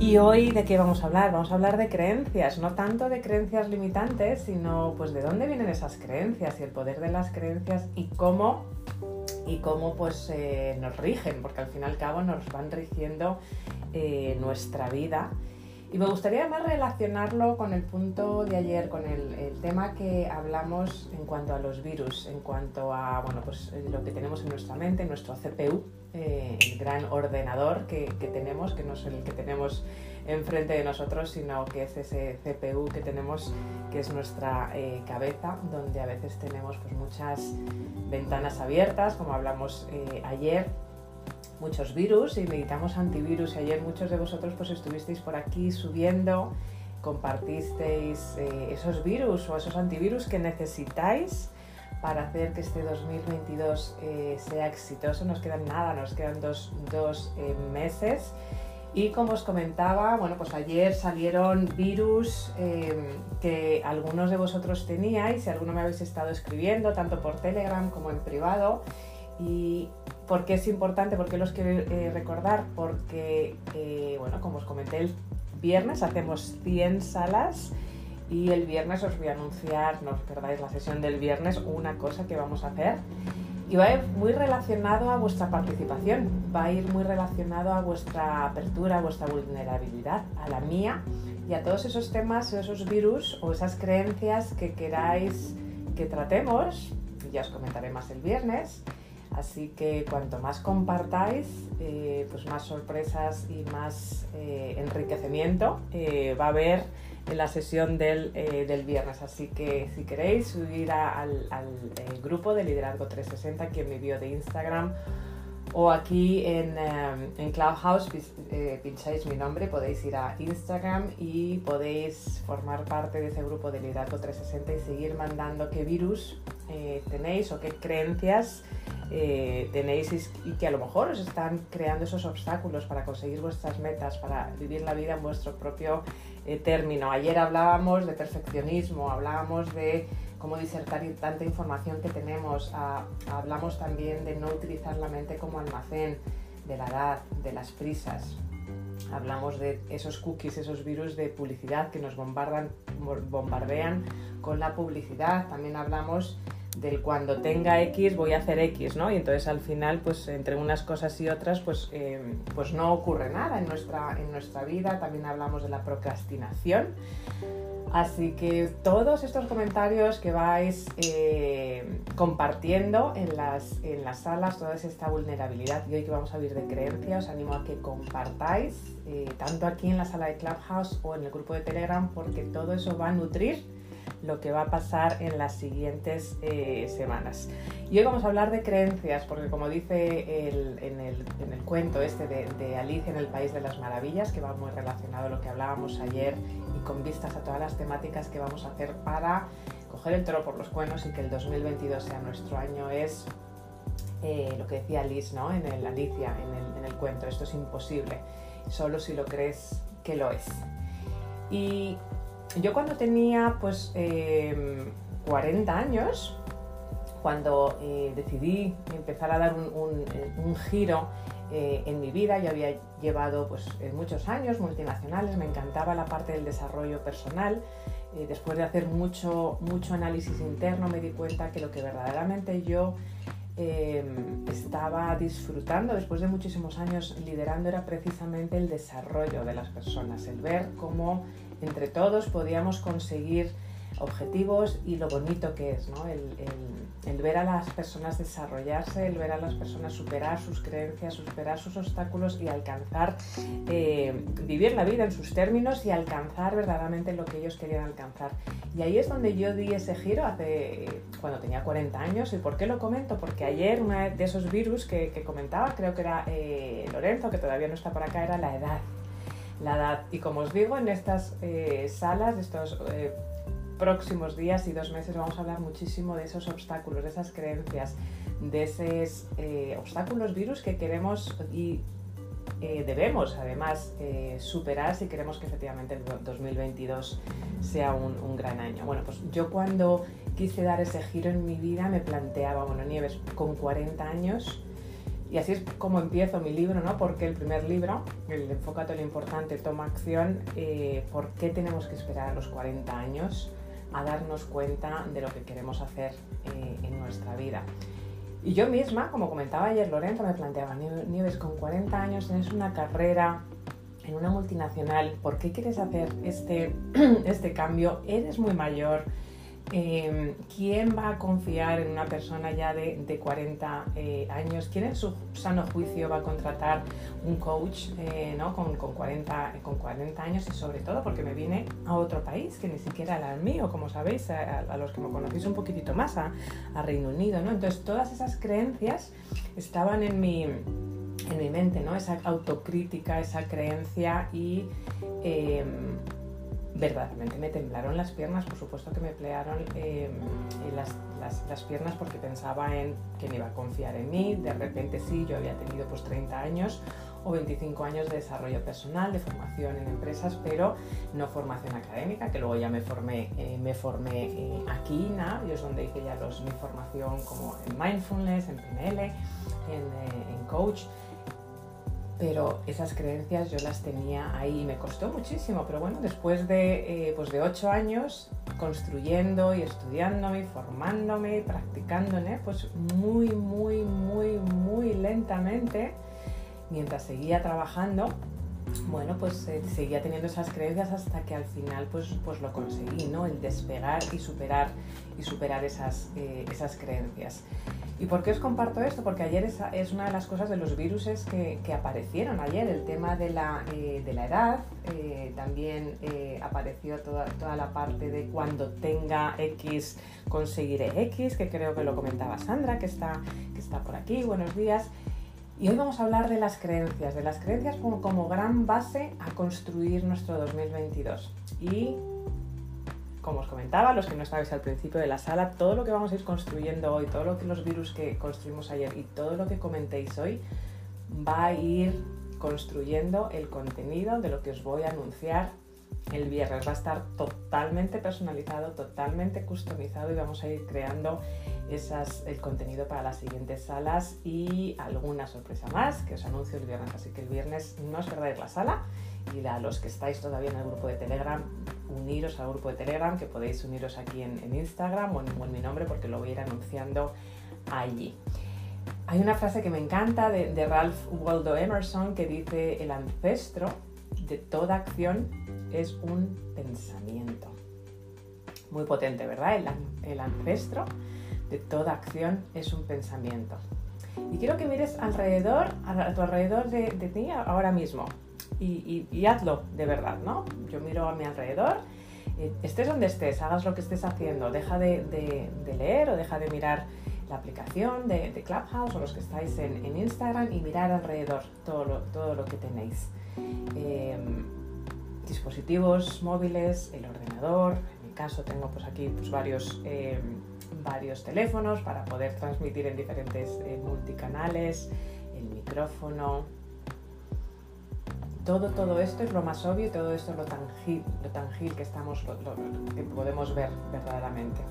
Y hoy de qué vamos a hablar? Vamos a hablar de creencias, no tanto de creencias limitantes, sino pues de dónde vienen esas creencias y el poder de las creencias y cómo y cómo pues eh, nos rigen, porque al fin y al cabo nos van rigiendo eh, nuestra vida. Y me gustaría más relacionarlo con el punto de ayer, con el, tema que hablamos en cuanto a los virus, en cuanto a bueno, pues, lo que tenemos en nuestra mente, nuestro CPU, eh, el gran ordenador que, que, tenemos, que no es el que tenemos enfrente de nosotros, sino que es ese CPU que tenemos, que es nuestra eh, cabeza, donde a veces tenemos pues, muchas ventanas abiertas, como hablamos eh, ayer, muchos virus y necesitamos antivirus. Y ayer muchos de vosotros pues, estuvisteis por aquí subiendo, compartisteis eh, esos virus o esos antivirus que necesitáis para hacer que este 2022 sea exitoso. Nos quedan nada, nos quedan dos, dos meses y como os comentaba, bueno, pues ayer salieron virus eh, que algunos de vosotros teníais y algunos me habéis estado escribiendo, tanto por Telegram como en privado. ¿Y por qué es importante? ¿Por qué los quiero eh, recordar? Porque, eh, bueno, como os comenté, el viernes hacemos 100 salas y el viernes os voy a anunciar, no os perdáis la sesión del viernes, una cosa que vamos a hacer y va a ir muy relacionado a vuestra participación, va a ir muy relacionado a vuestra apertura, a vuestra vulnerabilidad, a la mía y a todos esos temas, esos virus o esas creencias que queráis que tratemos. Ya os comentaré más el viernes. Así que cuanto más compartáis, eh, pues más sorpresas y más eh, enriquecimiento eh, va a haber en la sesión del, del, viernes. Así que si queréis subir al, al grupo de Liderazgo 360 aquí en mi bio de Instagram o aquí en, en Clubhouse pincháis mi nombre, podéis ir a Instagram y podéis formar parte de ese grupo de Liderazgo 360 y seguir mandando qué virus tenéis o qué creencias eh, tenéis y que a lo mejor os están creando esos obstáculos para conseguir vuestras metas, para vivir la vida en vuestro propio eh, término. Ayer hablábamos de perfeccionismo, hablábamos de cómo disertar tanta información que tenemos, hablamos también de no utilizar la mente como almacén, de la edad, de las prisas. Hablamos de esos cookies, esos virus de publicidad que nos bombardan, bombardean con la publicidad. También hablamos del cuando tenga X voy a hacer X, ¿no? Y entonces al final, pues entre unas cosas y otras, pues, eh, pues no ocurre nada en nuestra, en nuestra vida. También hablamos de la procrastinación. Así que todos estos comentarios que vais eh, compartiendo en las, en las salas, toda esta vulnerabilidad y hoy que vamos a vivir de creencia, os animo a que compartáis, eh, tanto aquí en la sala de Clubhouse o en el grupo de Telegram, porque todo eso va a nutrir lo que va a pasar en las siguientes eh, semanas. Y hoy vamos a hablar de creencias, porque como dice en, el, cuento este de, Alicia en el País de las Maravillas, que va muy relacionado a lo que hablábamos ayer y con vistas a todas las temáticas que vamos a hacer para coger el toro por los cuernos y que el 2022 sea nuestro año, es eh, lo que decía Liz ¿no? en el Alicia, en el, en el cuento, esto es imposible, solo si lo crees que lo es. Y yo cuando tenía pues 40 em, años, cuando eh, decidí empezar a dar un, eh, giro eh, en mi vida, yo había llevado pues, muchos años multinacionales, me encantaba la parte del desarrollo personal. después de hacer mucho, mucho análisis interno me di cuenta que lo que verdaderamente yo em, estaba disfrutando después de muchísimos años liderando era precisamente el desarrollo de las personas, el ver cómo entre todos podíamos conseguir objetivos y lo bonito que es, ¿no? el, ver a las personas desarrollarse, el ver a las personas superar sus creencias, superar sus obstáculos y alcanzar, eh, vivir la vida en sus términos y alcanzar verdaderamente lo que ellos querían alcanzar. Y ahí es donde yo di ese giro hace, cuando tenía 40 años. ¿Y por qué lo comento? Porque ayer uno de esos virus que, comentaba, creo que era eh, Lorenzo, que todavía no está por acá, era la edad la edad. Y como os digo, en estas eh, salas, estos eh, próximos días y dos meses vamos a hablar muchísimo de esos obstáculos, de esas creencias, de esos eh, obstáculos, virus que queremos y debemos además superar si queremos que efectivamente el 2022 sea un, un, gran año. Bueno, pues yo cuando quise dar ese giro en mi vida me planteaba, bueno, Nieves, con 40 años y así es como empiezo mi libro, ¿no? Porque el primer libro, el Enfócate en lo importante, toma acción, eh, ¿por qué tenemos que esperar a los 40 años a darnos cuenta de lo que queremos hacer eh, en nuestra vida? Y yo misma, como comentaba ayer Lorenzo, me planteaba, Nieves, con 40 años tienes una carrera en una multinacional, ¿por qué quieres hacer este, este cambio? Eres muy mayor, Em, ¿Quién va a confiar en una persona ya de, 40 eh, años? ¿Quién en su sano juicio va a contratar un coach eh, ¿no? con, 40, con 40 años? Y sobre todo porque me vine a otro país que ni siquiera era el mío, como sabéis, a, los que me conocéis un poquitito más, a, Reino Unido. ¿no? Entonces todas esas creencias estaban en mi, en mi mente, ¿no? esa autocrítica, esa creencia y... Verdaderamente me temblaron las piernas, por supuesto que me plearon em, las, piernas porque pensaba en que me iba a confiar en mí, de repente sí, yo había tenido pues 30 años o 25 años de desarrollo personal, de formación en empresas, pero no formación académica, que luego ya me formé, eh, me formé eh, aquí, y es donde hice ya mi formación como en mindfulness, en PNL, eh, en coach pero esas creencias yo las tenía ahí y me costó muchísimo, pero bueno, después de, eh, pues de ocho años construyendo y estudiándome, formándome, practicándome, pues muy, muy, muy, muy lentamente, mientras seguía trabajando, bueno, pues eh, seguía teniendo esas creencias hasta que al final pues, pues lo conseguí, ¿no? El despegar y superar, y superar esas, eh, esas creencias. ¿Y por qué os comparto esto? Porque ayer es, una de las cosas de los virus que, que aparecieron ayer, el tema de la, eh, de la edad, también apareció toda, toda, la parte de cuando tenga X conseguiré X, que creo que lo comentaba Sandra, que está, que está por aquí, buenos días. Y hoy vamos a hablar de las creencias, de las creencias como, gran base a construir nuestro 2022. Y como os comentaba, los que no estabais al principio de la sala, todo lo que vamos a ir construyendo hoy, todo lo que los virus que construimos ayer y todo lo que comentéis hoy va a ir construyendo el contenido de lo que os voy a anunciar el viernes. Va a estar totalmente personalizado, totalmente customizado y vamos a ir creando esas, el contenido para las siguientes salas y alguna sorpresa más que os anuncio el viernes. Así que el viernes no os perdáis la sala y a los que estáis todavía en el grupo de Telegram, uniros al grupo de Telegram, que podéis uniros aquí en, Instagram o en, mi nombre porque lo voy a ir anunciando allí. Hay una frase que me encanta de, Ralph Waldo Emerson que dice, el ancestro de toda acción es un pensamiento. Muy potente, ¿verdad? El ancestro de toda acción es un pensamiento. Y quiero que mires alrededor, a tu alrededor de, ti ahora mismo y, hazlo de verdad, ¿no? Yo miro a mi alrededor, eh, estés donde estés, hagas lo que estés haciendo, deja de, leer o deja de mirar la aplicación de, Clubhouse o los que estáis en, Instagram y mirar alrededor todo lo, todo lo que tenéis. Em, dispositivos móviles, el ordenador, en mi caso tengo pues aquí pues varios, em, varios teléfonos para poder transmitir en diferentes eh, multicanales, el micrófono, todo, todo esto es lo más obvio todo esto es lo tangible, lo tangible que, estamos, que podemos ver verdaderamente.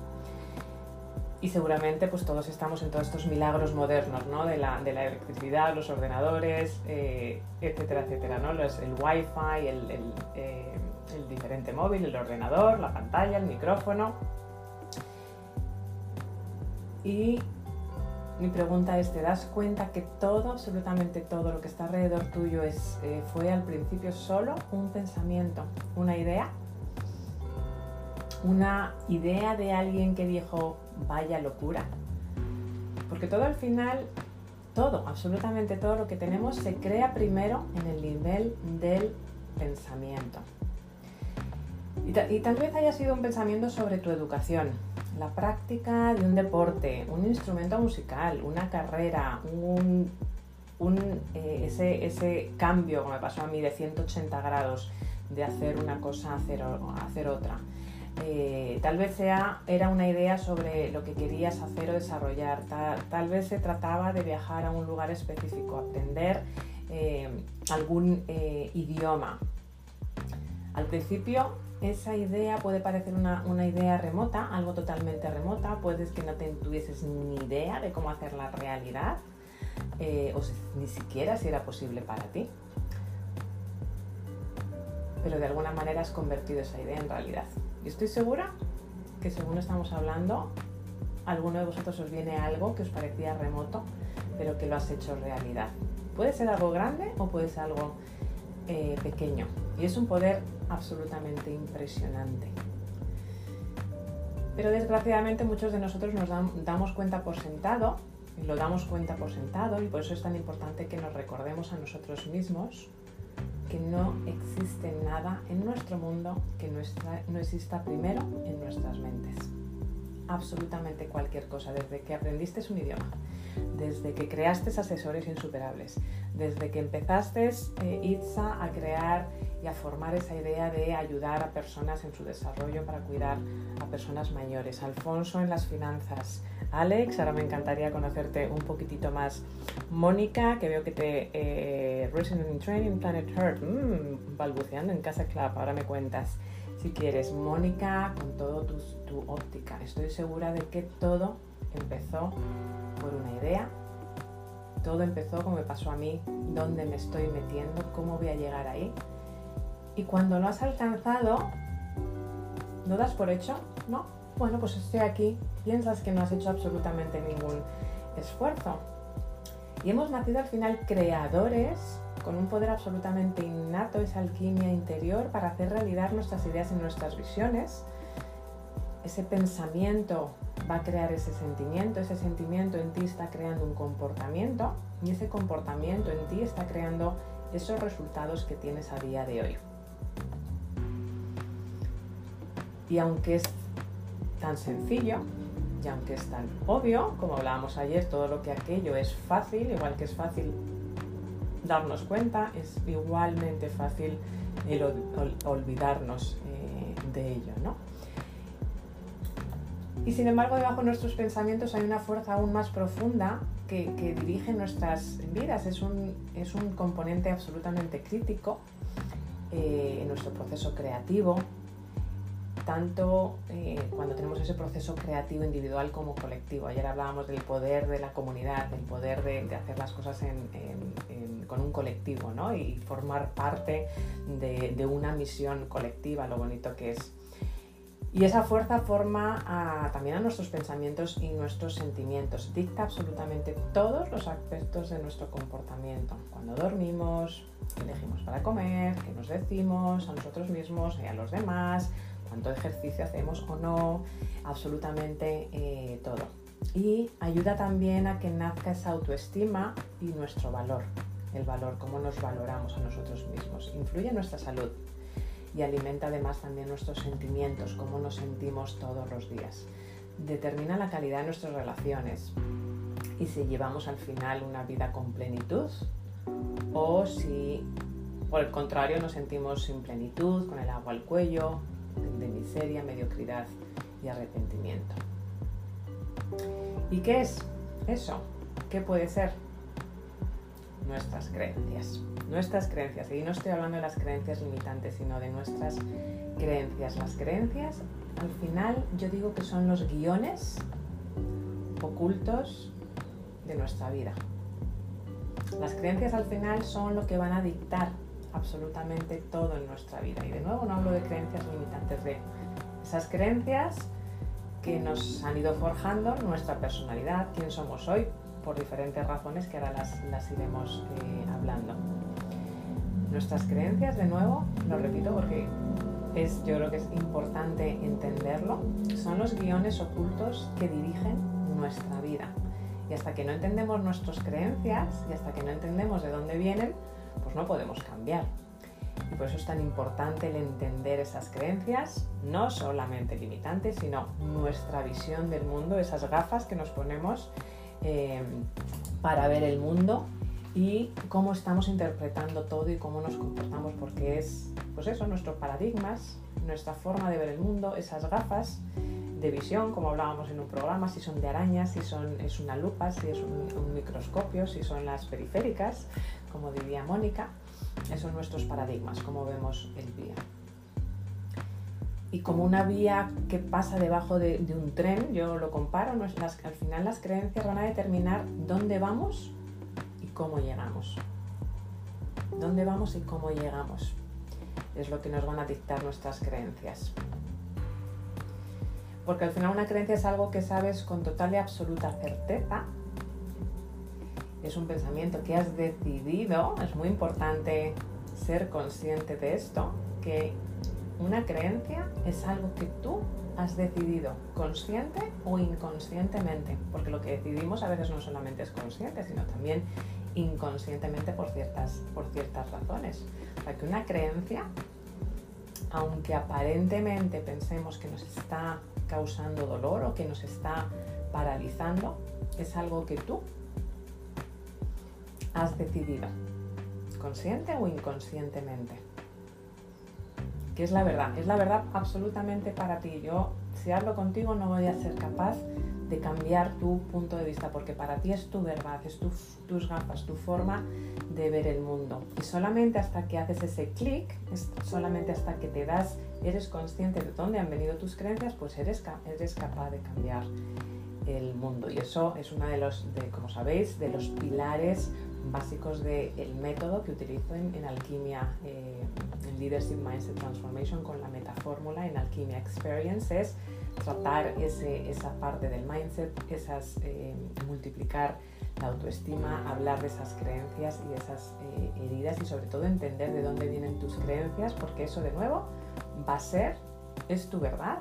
Y seguramente pues todos estamos en todos estos milagros modernos, ¿no? De la, de la electricidad, los ordenadores, eh, etcétera, etcétera, ¿no? Los, el wifi, el, el, eh, el diferente móvil, el ordenador, la pantalla, el micrófono. Y mi pregunta es, ¿te das cuenta que todo, absolutamente todo lo que está alrededor tuyo es, eh, fue al principio solo un pensamiento, una idea? Una idea de alguien que dijo, vaya locura. Porque todo al final, todo, absolutamente todo lo que tenemos se crea primero en el nivel del pensamiento. y tal vez haya sido un pensamiento sobre tu educación, la práctica de un deporte, un instrumento musical, una carrera, un, eh, ese, cambio, como me pasó a mí, de 180 grados de hacer una cosa a hacer, hacer otra. Eh, tal vez sea, era una idea sobre lo que querías hacer o desarrollar. Tal, vez se trataba de viajar a un lugar específico, aprender eh, algún idioma. Al principio esa idea puede parecer una, idea remota, algo totalmente remota, puedes que no te tuvieses ni idea de cómo hacer la realidad. eh, o ni siquiera si era posible para ti. Pero de alguna manera has convertido esa idea en realidad. Y estoy segura que según estamos hablando, alguno de vosotros os viene algo que os parecía remoto, pero que lo has hecho realidad. Puede ser algo grande o puede ser algo eh, pequeño. Y es un poder absolutamente impresionante. Pero desgraciadamente muchos de nosotros nos damos cuenta por sentado, y lo damos cuenta por sentado, y por eso es tan importante que nos recordemos a nosotros mismos que no existe nada en nuestro mundo que no exista primero en nuestras mentes. Absolutamente cualquier cosa, desde que aprendiste un idioma, desde que creaste asesores insuperables, desde que empezaste eh, Itza a crear y a formar esa idea de ayudar a personas en su desarrollo para cuidar a personas mayores, Alfonso en las finanzas, Alex, ahora me encantaría conocerte un poquitito más, Mónica, que veo que te eh, Resident Training Planet Heart, mmm, balbuceando en Casa Club, ahora me cuentas si quieres, Mónica, con todo tu, tu óptica, estoy segura de que todo empezó por una idea todo empezó como me pasó a mí, dónde me estoy metiendo, cómo voy a llegar ahí. Y cuando lo has alcanzado, ¿lo das por hecho? No. Bueno, pues estoy aquí. Piensas que no has hecho absolutamente ningún esfuerzo. Y hemos nacido al final creadores con un poder absolutamente innato, esa alquimia interior para hacer realidad nuestras ideas y nuestras visiones. Ese pensamiento va a crear ese sentimiento, ese sentimiento en ti está creando un comportamiento y ese comportamiento en ti está creando esos resultados que tienes a día de hoy. Y aunque es tan sencillo, y aunque es tan obvio, como hablábamos ayer, todo lo que aquello es fácil, igual que es fácil darnos cuenta, es igualmente fácil el olvidarnos eh, de ello, ¿no? Y sin embargo, debajo de nuestros pensamientos hay una fuerza aún más profunda que, dirige nuestras vidas. Es un, es un componente absolutamente crítico eh, en nuestro proceso creativo, tanto eh, cuando tenemos ese proceso creativo individual como colectivo. Ayer hablábamos del poder de la comunidad, del poder de, hacer las cosas con un colectivo ¿no? y formar parte de, una misión colectiva, lo bonito que es y esa fuerza forma también a nuestros pensamientos y nuestros sentimientos, dicta absolutamente todos los aspectos de nuestro comportamiento. Cuando dormimos, qué elegimos para comer, qué nos decimos a nosotros mismos y a los demás, cuánto ejercicio hacemos o no, absolutamente eh, todo. Y ayuda también a que nazca esa autoestima y nuestro valor, el valor, cómo nos valoramos a nosotros mismos. Influye en nuestra salud, y alimenta además también nuestros sentimientos, cómo nos sentimos todos los días. Determina la calidad de nuestras relaciones y si llevamos al final una vida con plenitud o si por el contrario nos sentimos sin plenitud, con el agua al cuello, de miseria, mediocridad y arrepentimiento. ¿Y qué es eso? ¿Qué puede ser? Nuestras creencias nuestras creencias. Y no estoy hablando de las creencias limitantes, sino de nuestras creencias. Las creencias, al final, yo digo que son los guiones ocultos de nuestra vida. Las creencias al final son lo que van a dictar absolutamente todo en nuestra vida. Y de nuevo no hablo de creencias limitantes, de esas creencias que nos han ido forjando nuestra personalidad, quién somos hoy, por diferentes razones que ahora las, iremos eh, hablando nuestras creencias, de nuevo, lo repito porque es, yo creo que es importante entenderlo, son los guiones ocultos que dirigen nuestra vida. Y hasta que no entendemos nuestras creencias y hasta que no entendemos de dónde vienen, pues no podemos cambiar. Y por eso es tan importante el entender esas creencias, no solamente limitantes, sino nuestra visión del mundo, esas gafas que nos ponemos eh, para ver el mundo y cómo estamos interpretando todo y cómo nos comportamos, porque es, pues eso, nuestros paradigmas, nuestra forma de ver el mundo, esas gafas de visión, como hablábamos en un programa, si son de arañas, si son, es una lupa, si es un, un microscopio, si son las periféricas, como diría Mónica, esos son nuestros paradigmas, cómo vemos el día. Y como una vía que pasa debajo de, un tren, yo lo comparo, al final las creencias van a determinar dónde vamos cómo llegamos. ¿Dónde vamos y cómo llegamos? Es lo que nos van a dictar nuestras creencias. Porque al final una creencia es algo que sabes con total y absoluta certeza. Es un pensamiento que has decidido. Es muy importante ser consciente de esto, que una creencia es algo que tú has decidido, consciente o inconscientemente, porque lo que decidimos a veces no solamente es consciente, sino también inconscientemente por ciertas, por ciertas razones. O sea, que una creencia, aunque aparentemente pensemos que nos está causando dolor o que nos está paralizando, es algo que tú has decidido, consciente o inconscientemente que es la verdad, es la verdad absolutamente para ti. Yo, si hablo contigo, no voy a ser capaz de cambiar tu punto de vista, porque para ti es tu verdad, es tus gafas, tu forma de ver el mundo. Y solamente hasta que haces ese clic, solamente hasta que te das, eres consciente de dónde han venido tus creencias, pues eres, eres capaz de cambiar el mundo. Y eso es uno de los, como sabéis, de los pilares básicos del método que utilizo en, alquimia, eh, en Leadership Mindset Transformation con la metafórmula en Alquimia Experience es tratar ese, esa parte del mindset, esas, eh, multiplicar la autoestima, hablar de esas creencias y de esas eh, heridas y sobre todo entender de dónde vienen tus creencias porque eso de nuevo va a ser, es tu verdad.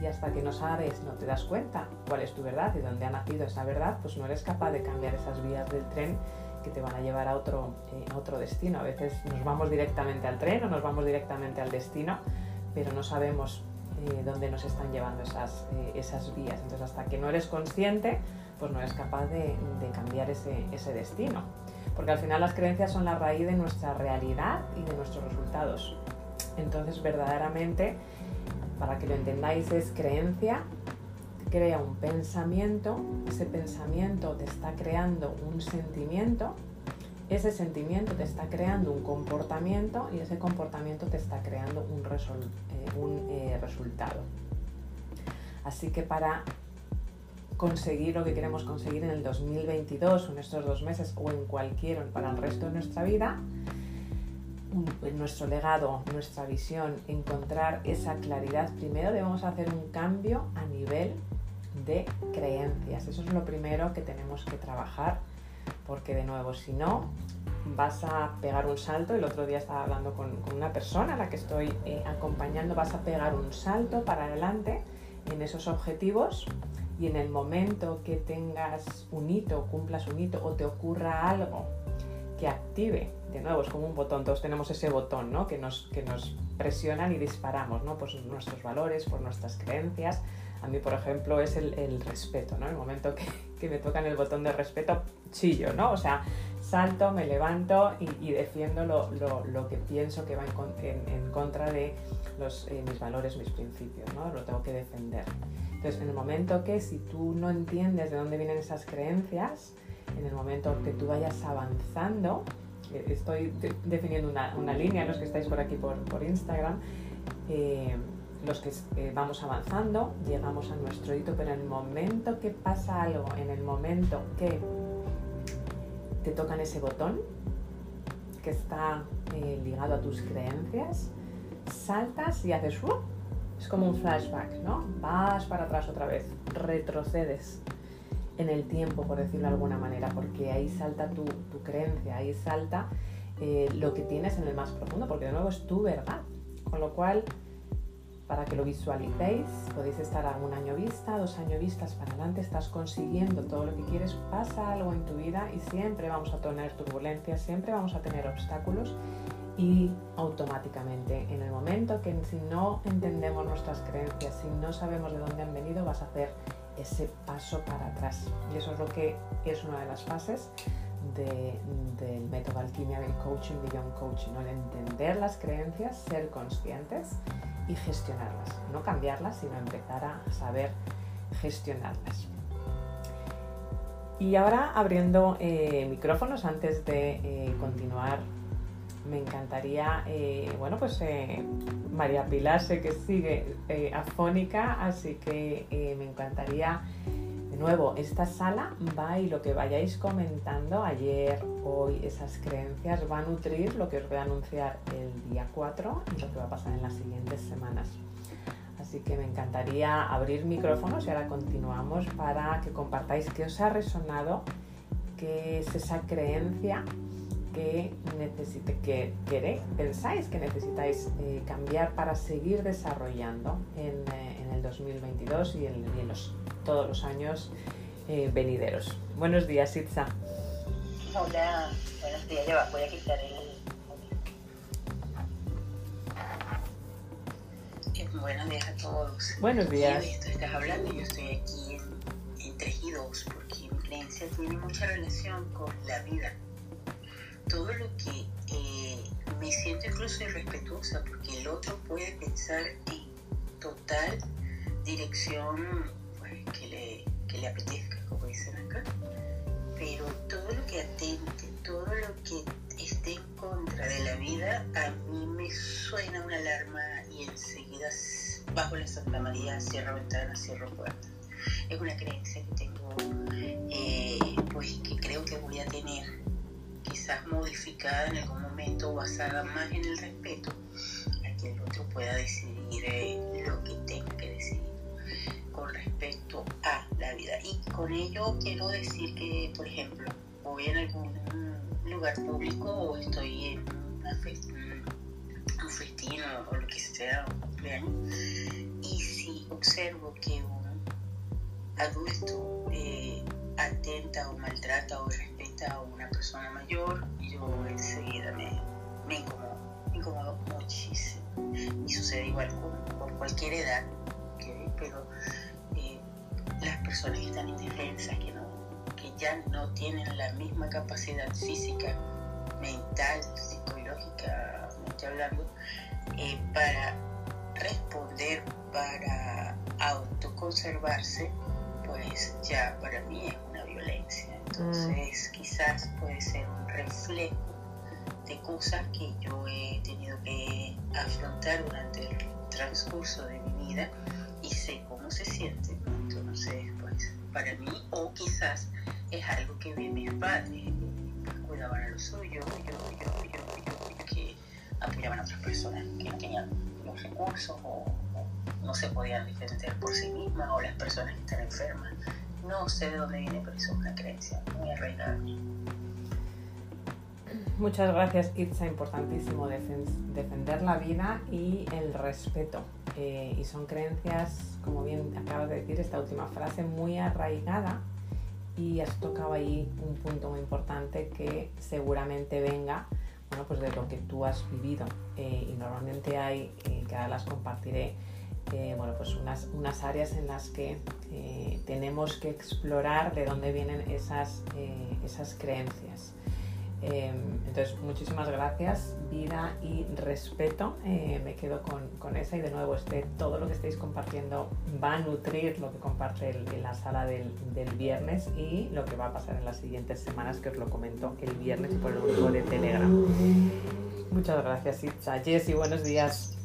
Y hasta que no sabes, no te das cuenta cuál es tu verdad y dónde ha nacido esa verdad, pues no eres capaz de cambiar esas vías del tren que te van a llevar a otro, eh, otro destino. A veces nos vamos directamente al tren o nos vamos directamente al destino, pero no sabemos eh, dónde nos están llevando esas, eh, esas vías. Entonces, hasta que no eres consciente, pues no eres capaz de, de cambiar ese, ese destino. Porque al final las creencias son la raíz de nuestra realidad y de nuestros resultados. Entonces, verdaderamente, para que lo entendáis, es creencia crea un pensamiento, ese pensamiento te está creando un sentimiento, ese sentimiento te está creando un comportamiento y ese comportamiento te está creando un, eh, eh, resultado. Así que para conseguir lo que queremos conseguir en el 2022 o en estos dos meses o en cualquier para el resto de nuestra vida, nuestro legado, nuestra visión, encontrar esa claridad, primero debemos hacer un cambio a nivel de creencias. Eso es lo primero que tenemos que trabajar, porque de nuevo, si no, vas a pegar un salto. El otro día estaba hablando con, una persona a la que estoy eh, acompañando, vas a pegar un salto para adelante en esos objetivos y en el momento que tengas un hito, cumplas un hito o te ocurra algo que active, de nuevo es como un botón, todos tenemos ese botón ¿no? que, nos, que nos presionan y disparamos ¿no? por nuestros valores, por nuestras creencias, a mí, por ejemplo, es el, respeto, ¿no? El momento que, que, me tocan el botón de respeto, chillo, ¿no? O sea, salto, me levanto y, defiendo lo, lo, que pienso que va en, en, contra de los, eh, mis valores, mis principios, ¿no? Lo tengo que defender. Entonces, en el momento que si tú no entiendes de dónde vienen esas creencias, en el momento que tú vayas avanzando, eh, estoy definiendo una, una, línea, los que estáis por aquí por, por Instagram, eh, los que eh, vamos avanzando, llegamos a nuestro hito, pero en el momento que pasa algo, en el momento que te tocan ese botón que está eh, ligado a tus creencias, saltas y haces ¡uh! es como un flashback, ¿no? Vas para atrás otra vez, retrocedes en el tiempo, por decirlo de alguna manera, porque ahí salta tu, creencia, ahí salta eh, lo que tienes en el más profundo, porque de nuevo es tu verdad. Con lo cual, para que lo visualicéis. Podéis estar a un año vista, dos años vistas para adelante, estás consiguiendo todo lo que quieres, pasa algo en tu vida y siempre vamos a tener turbulencias, siempre vamos a tener obstáculos y automáticamente en el momento que si no entendemos nuestras creencias, si no sabemos de dónde han venido, vas a hacer ese paso para atrás. Y eso es lo que es una de las fases del método alquimia del coaching, beyond coaching, el entender las creencias, ser conscientes y gestionarlas. No cambiarlas, sino empezar a saber gestionarlas. Y ahora abriendo eh, micrófonos antes de eh, continuar, me encantaría, eh, bueno, pues María Pilar sé que sigue afónica, así que me encantaría, nuevo, esta sala va y lo que vayáis comentando ayer, hoy, esas creencias va a nutrir lo que os voy a anunciar el día 4 y lo que va a pasar en las siguientes semanas. Así que me encantaría abrir micrófonos y ahora continuamos para que compartáis qué os ha resonado, qué es esa creencia que, necesite, que queréis, pensáis que necesitáis eh, cambiar para seguir desarrollando en, eh, el 2022 y en, los, todos los años eh, venideros. Buenos días, Itza. Hola, buenos días. Ya voy a quitar el... Buenos días a todos. Buenos días. esto estás hablando, yo estoy aquí en, en Tejidos porque mi creencia tiene mucha relación con la vida todo lo que eh, me siento incluso irrespetuosa porque el otro puede pensar en total dirección pues, que, le, que le apetezca, como dicen acá, pero todo lo que atente, todo lo que esté en contra de la vida, a mí me suena una alarma y enseguida bajo la Santa María cierro ventanas, cierro puertas. Es una creencia que tengo, eh, pues que creo que voy a tener quizás modificada en algún momento, basada más en el respeto, a que el otro pueda decidir eh, lo que tenga que decidir con respecto a la vida. Y con ello quiero decir que, por ejemplo, voy en algún lugar público o estoy en una un festín o, lo que sea, un cumpleaños, y si observo que un adulto eh, atenta o maltrata o respeta a una persona mayor, yo enseguida me, me incomodo, muchísimo. Y sucede igual con, por cualquier edad, pero eh, las personas que están indefensas, que, no, que ya no tienen la misma capacidad física, mental, psicológica, hablando, eh, para responder, para autoconservarse, pues ya para mí es entonces, quizás puede ser un reflejo de cosas que yo he tenido que afrontar durante el transcurso de mi vida y sé cómo se siente. Entonces, pues, para mí, o quizás es algo que ve mis padres, cuidaban a los suyos, yo, yo, yo, yo, que apoyaban a otras personas que no tenían los recursos o, o no se podían defender por sí mismas, o las personas que están enfermas no sé de dónde viene, pero es una creencia muy arraigada. Muchas gracias, Itza. Importantísimo defender la vida y el respeto. Eh, y son creencias, como bien acabas de decir, esta última frase, muy arraigada. Y has tocado ahí un punto muy importante que seguramente venga bueno, pues de lo que tú has vivido. Eh, y normalmente hay, eh, que ahora las compartiré, bueno, pues unas, unas, áreas en las que eh, tenemos que explorar de dónde vienen esas, eh, esas creencias. Eh, entonces, muchísimas gracias, vida y respeto. me quedo con, con, esa y de nuevo, este, todo lo que estáis compartiendo va a nutrir lo que comparte en la sala del, del, viernes y lo que va a pasar en las siguientes semanas, que os lo comento el viernes por el grupo de Telegram. Muchas gracias, Itza. Jessy, buenos días.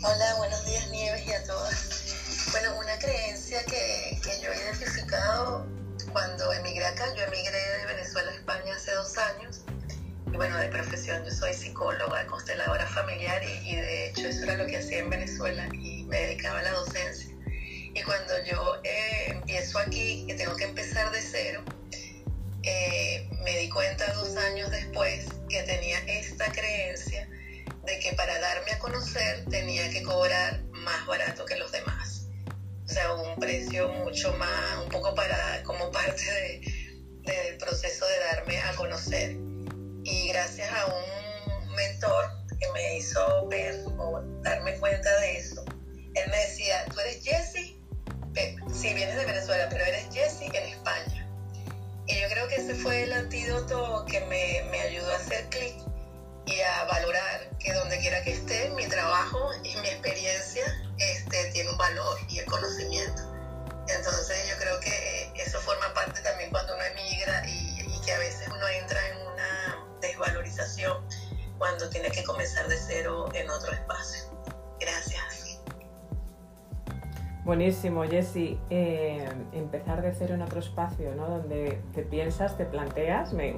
Hola, buenos días Nieves y a todas. Bueno, una creencia que, que yo he identificado cuando emigré acá, yo emigré de Venezuela a España hace dos años. Y bueno, de profesión yo soy psicóloga, consteladora familiar y, y de hecho eso era lo que hacía en Venezuela y me dedicaba a la docencia. Y cuando yo eh, empiezo aquí, que tengo que empezar de cero, eh, me di cuenta dos años después que tenía esta creencia de que para darme a conocer tenía que cobrar más barato que los demás. O sea, un precio mucho más, un poco para, como parte del proceso de darme a conocer. Y gracias a un mentor que me hizo ver o darme cuenta de eso, él me decía, tú eres Jessie, si vienes de Venezuela, pero eres Jessie en España. Y yo creo que ese fue el antídoto que me, me ayudó y a valorar que donde quiera que esté, mi trabajo y mi experiencia este, tiene un valor y el conocimiento. Entonces yo creo que eso forma parte también cuando uno emigra y, que a veces uno entra en una desvalorización cuando tiene que comenzar de cero en otro espacio. Buenísimo, Jessy. Eh, empezar de cero en otro espacio, ¿no? Donde te piensas, te planteas, me,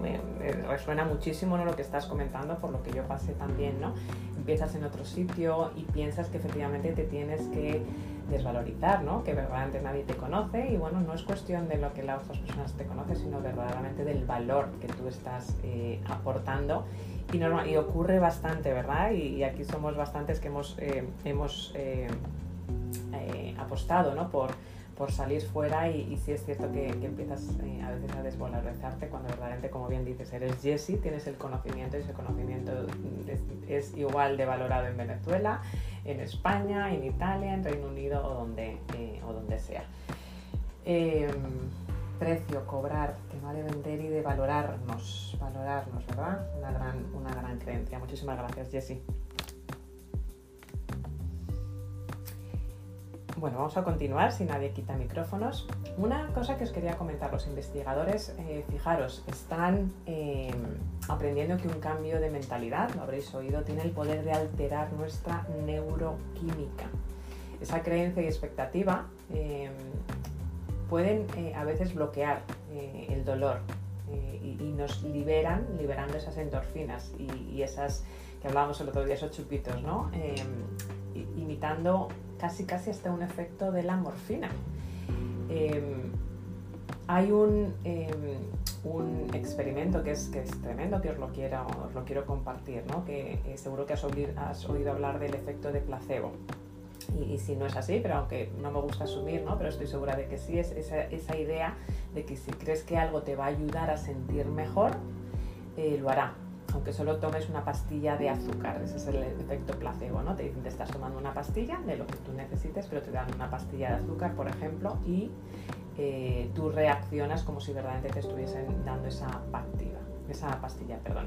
resuena muchísimo ¿no? lo que estás comentando, por lo que yo pasé también, ¿no? Empiezas en otro sitio y piensas que efectivamente te tienes que desvalorizar, ¿no? Que verdaderamente nadie te conoce y bueno, no es cuestión de lo que las otras personas te conocen, sino verdaderamente del valor que tú estás eh, aportando y, y, ocurre bastante, ¿verdad? Y, aquí somos bastantes que hemos, eh, hemos eh, apostado ¿no? por, por salir fuera y, sí es cierto que, empiezas eh, a veces a desvalorizarte cuando verdaderamente, como bien dices, eres Jesse, tienes el conocimiento y ese conocimiento es, igual de valorado en Venezuela, en España, en Italia, en Reino Unido o donde, eh, o donde sea. Em, precio, cobrar, tema de vender y de valorarnos, valorarnos, ¿verdad? Una gran, una gran creencia. Muchísimas gracias, Jessie. Bueno, vamos a continuar si nadie quita micrófonos. Una cosa que os quería comentar, los investigadores, eh, fijaros, están eh, aprendiendo que un cambio de mentalidad, lo habréis oído, tiene el poder de alterar nuestra neuroquímica. Esa creencia y expectativa eh, pueden a veces bloquear el dolor y, nos liberan, liberando esas endorfinas y, y, esas que hablábamos el otro día, esos chupitos, ¿no? Imitando casi casi hasta un efecto de la morfina. Em, hay un, em, un, experimento que es, que es tremendo, que os lo quiero, lo quiero compartir, ¿no? que eh, seguro que has, has, oído hablar del efecto de placebo. Y, si no es así, pero aunque no me gusta asumir, ¿no? pero estoy segura de que sí, es esa, esa idea de que si crees que algo te va a ayudar a sentir mejor, eh, lo hará aunque solo tomes una pastilla de azúcar, ese es el efecto placebo, ¿no? Te dicen, estás tomando una pastilla de lo que tú necesites, pero te dan una pastilla de azúcar, por ejemplo, y eh, tú reaccionas como si verdaderamente te estuviesen dando esa pastilla, esa pastilla, perdón.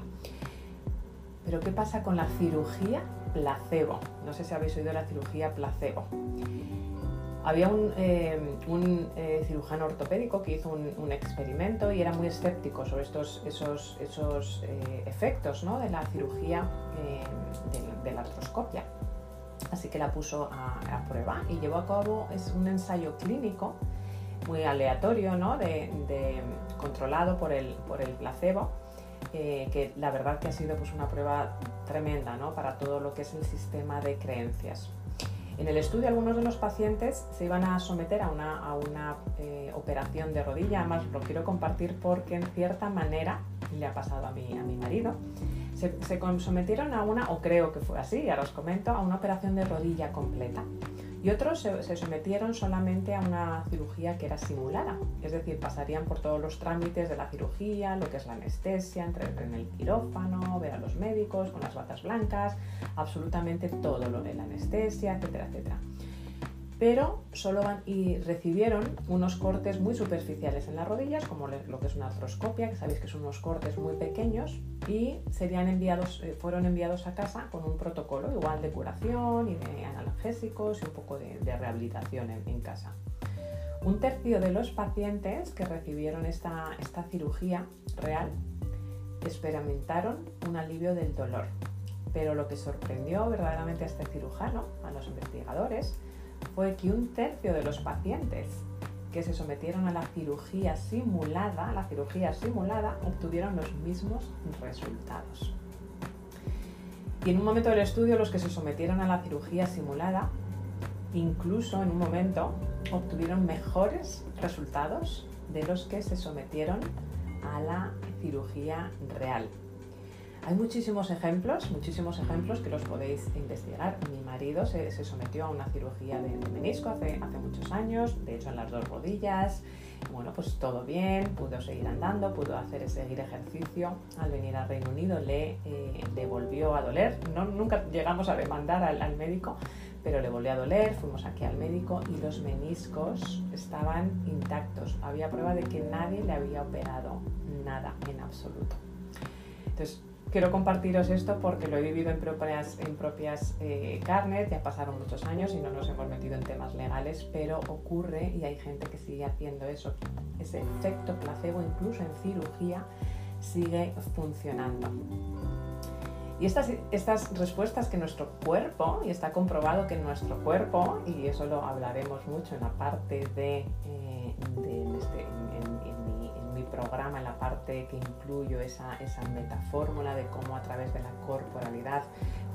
Pero ¿qué pasa con la cirugía placebo? No sé si habéis oído la cirugía placebo. Había un, eh, eh, cirujano ortopédico que hizo un, experimento y era muy escéptico sobre estos, esos, esos eh, efectos de la cirugía de, la artroscopia. Así que la puso a, prueba y llevó a cabo es un ensayo clínico muy aleatorio, de, controlado por el, por el placebo, que la verdad que ha sido pues, una prueba tremenda para todo lo que es el sistema de creencias. En el estudio algunos de los pacientes se iban a someter a una, eh, operación de rodilla, además lo quiero compartir porque en cierta manera le ha pasado a mi, a mi marido. Se, se sometieron a una, o creo que fue así, ahora os comento, a una operación de rodilla completa y otros se, sometieron solamente a una cirugía que era simulada, es decir, pasarían por todos los trámites de la cirugía, lo que es la anestesia, entrar en el quirófano, ver a los médicos con las batas blancas, absolutamente todo lo de la anestesia, etcétera, etcétera pero solo van y recibieron unos cortes muy superficiales en las rodillas, como lo que es una artroscopia, que sabéis que son unos cortes muy pequeños, y serían enviados, eh, fueron enviados a casa con un protocolo igual de curación y de analgésicos y un poco de, rehabilitación en, casa. Un tercio de los pacientes que recibieron esta, esta cirugía real experimentaron un alivio del dolor. Pero lo que sorprendió verdaderamente a este cirujano, a los investigadores, fue que un tercio de los pacientes que se sometieron a la cirugía simulada, la cirugía simulada, obtuvieron los mismos resultados. Y en un momento del estudio, los que se sometieron a la cirugía simulada, incluso en un momento, obtuvieron mejores resultados de los que se sometieron a la cirugía real. Hay muchísimos ejemplos, muchísimos ejemplos que los podéis investigar. Mi marido se, sometió a una cirugía de, menisco hace, muchos años, de hecho en las dos rodillas. Bueno, pues todo bien, pudo seguir andando, pudo hacer seguir ejercicio. Al venir al Reino Unido le, eh, volvió a doler. No, nunca llegamos a demandar al, al médico, pero le volvió a doler. Fuimos aquí al médico y los meniscos estaban intactos. Había prueba de que nadie le había operado nada en absoluto. Entonces, quiero compartiros esto porque lo he vivido en propias, en propias eh, carnes, ya pasaron muchos años y no nos hemos metido en temas legales, pero ocurre y hay gente que sigue haciendo eso. Ese efecto placebo, incluso en cirugía, sigue funcionando. Y estas, estas respuestas que nuestro cuerpo, y está comprobado que nuestro cuerpo, y eso lo hablaremos mucho en la parte de, eh, este, en, mi, programa, la parte que incluyo esa, esa metafórmula de cómo a través de la corporalidad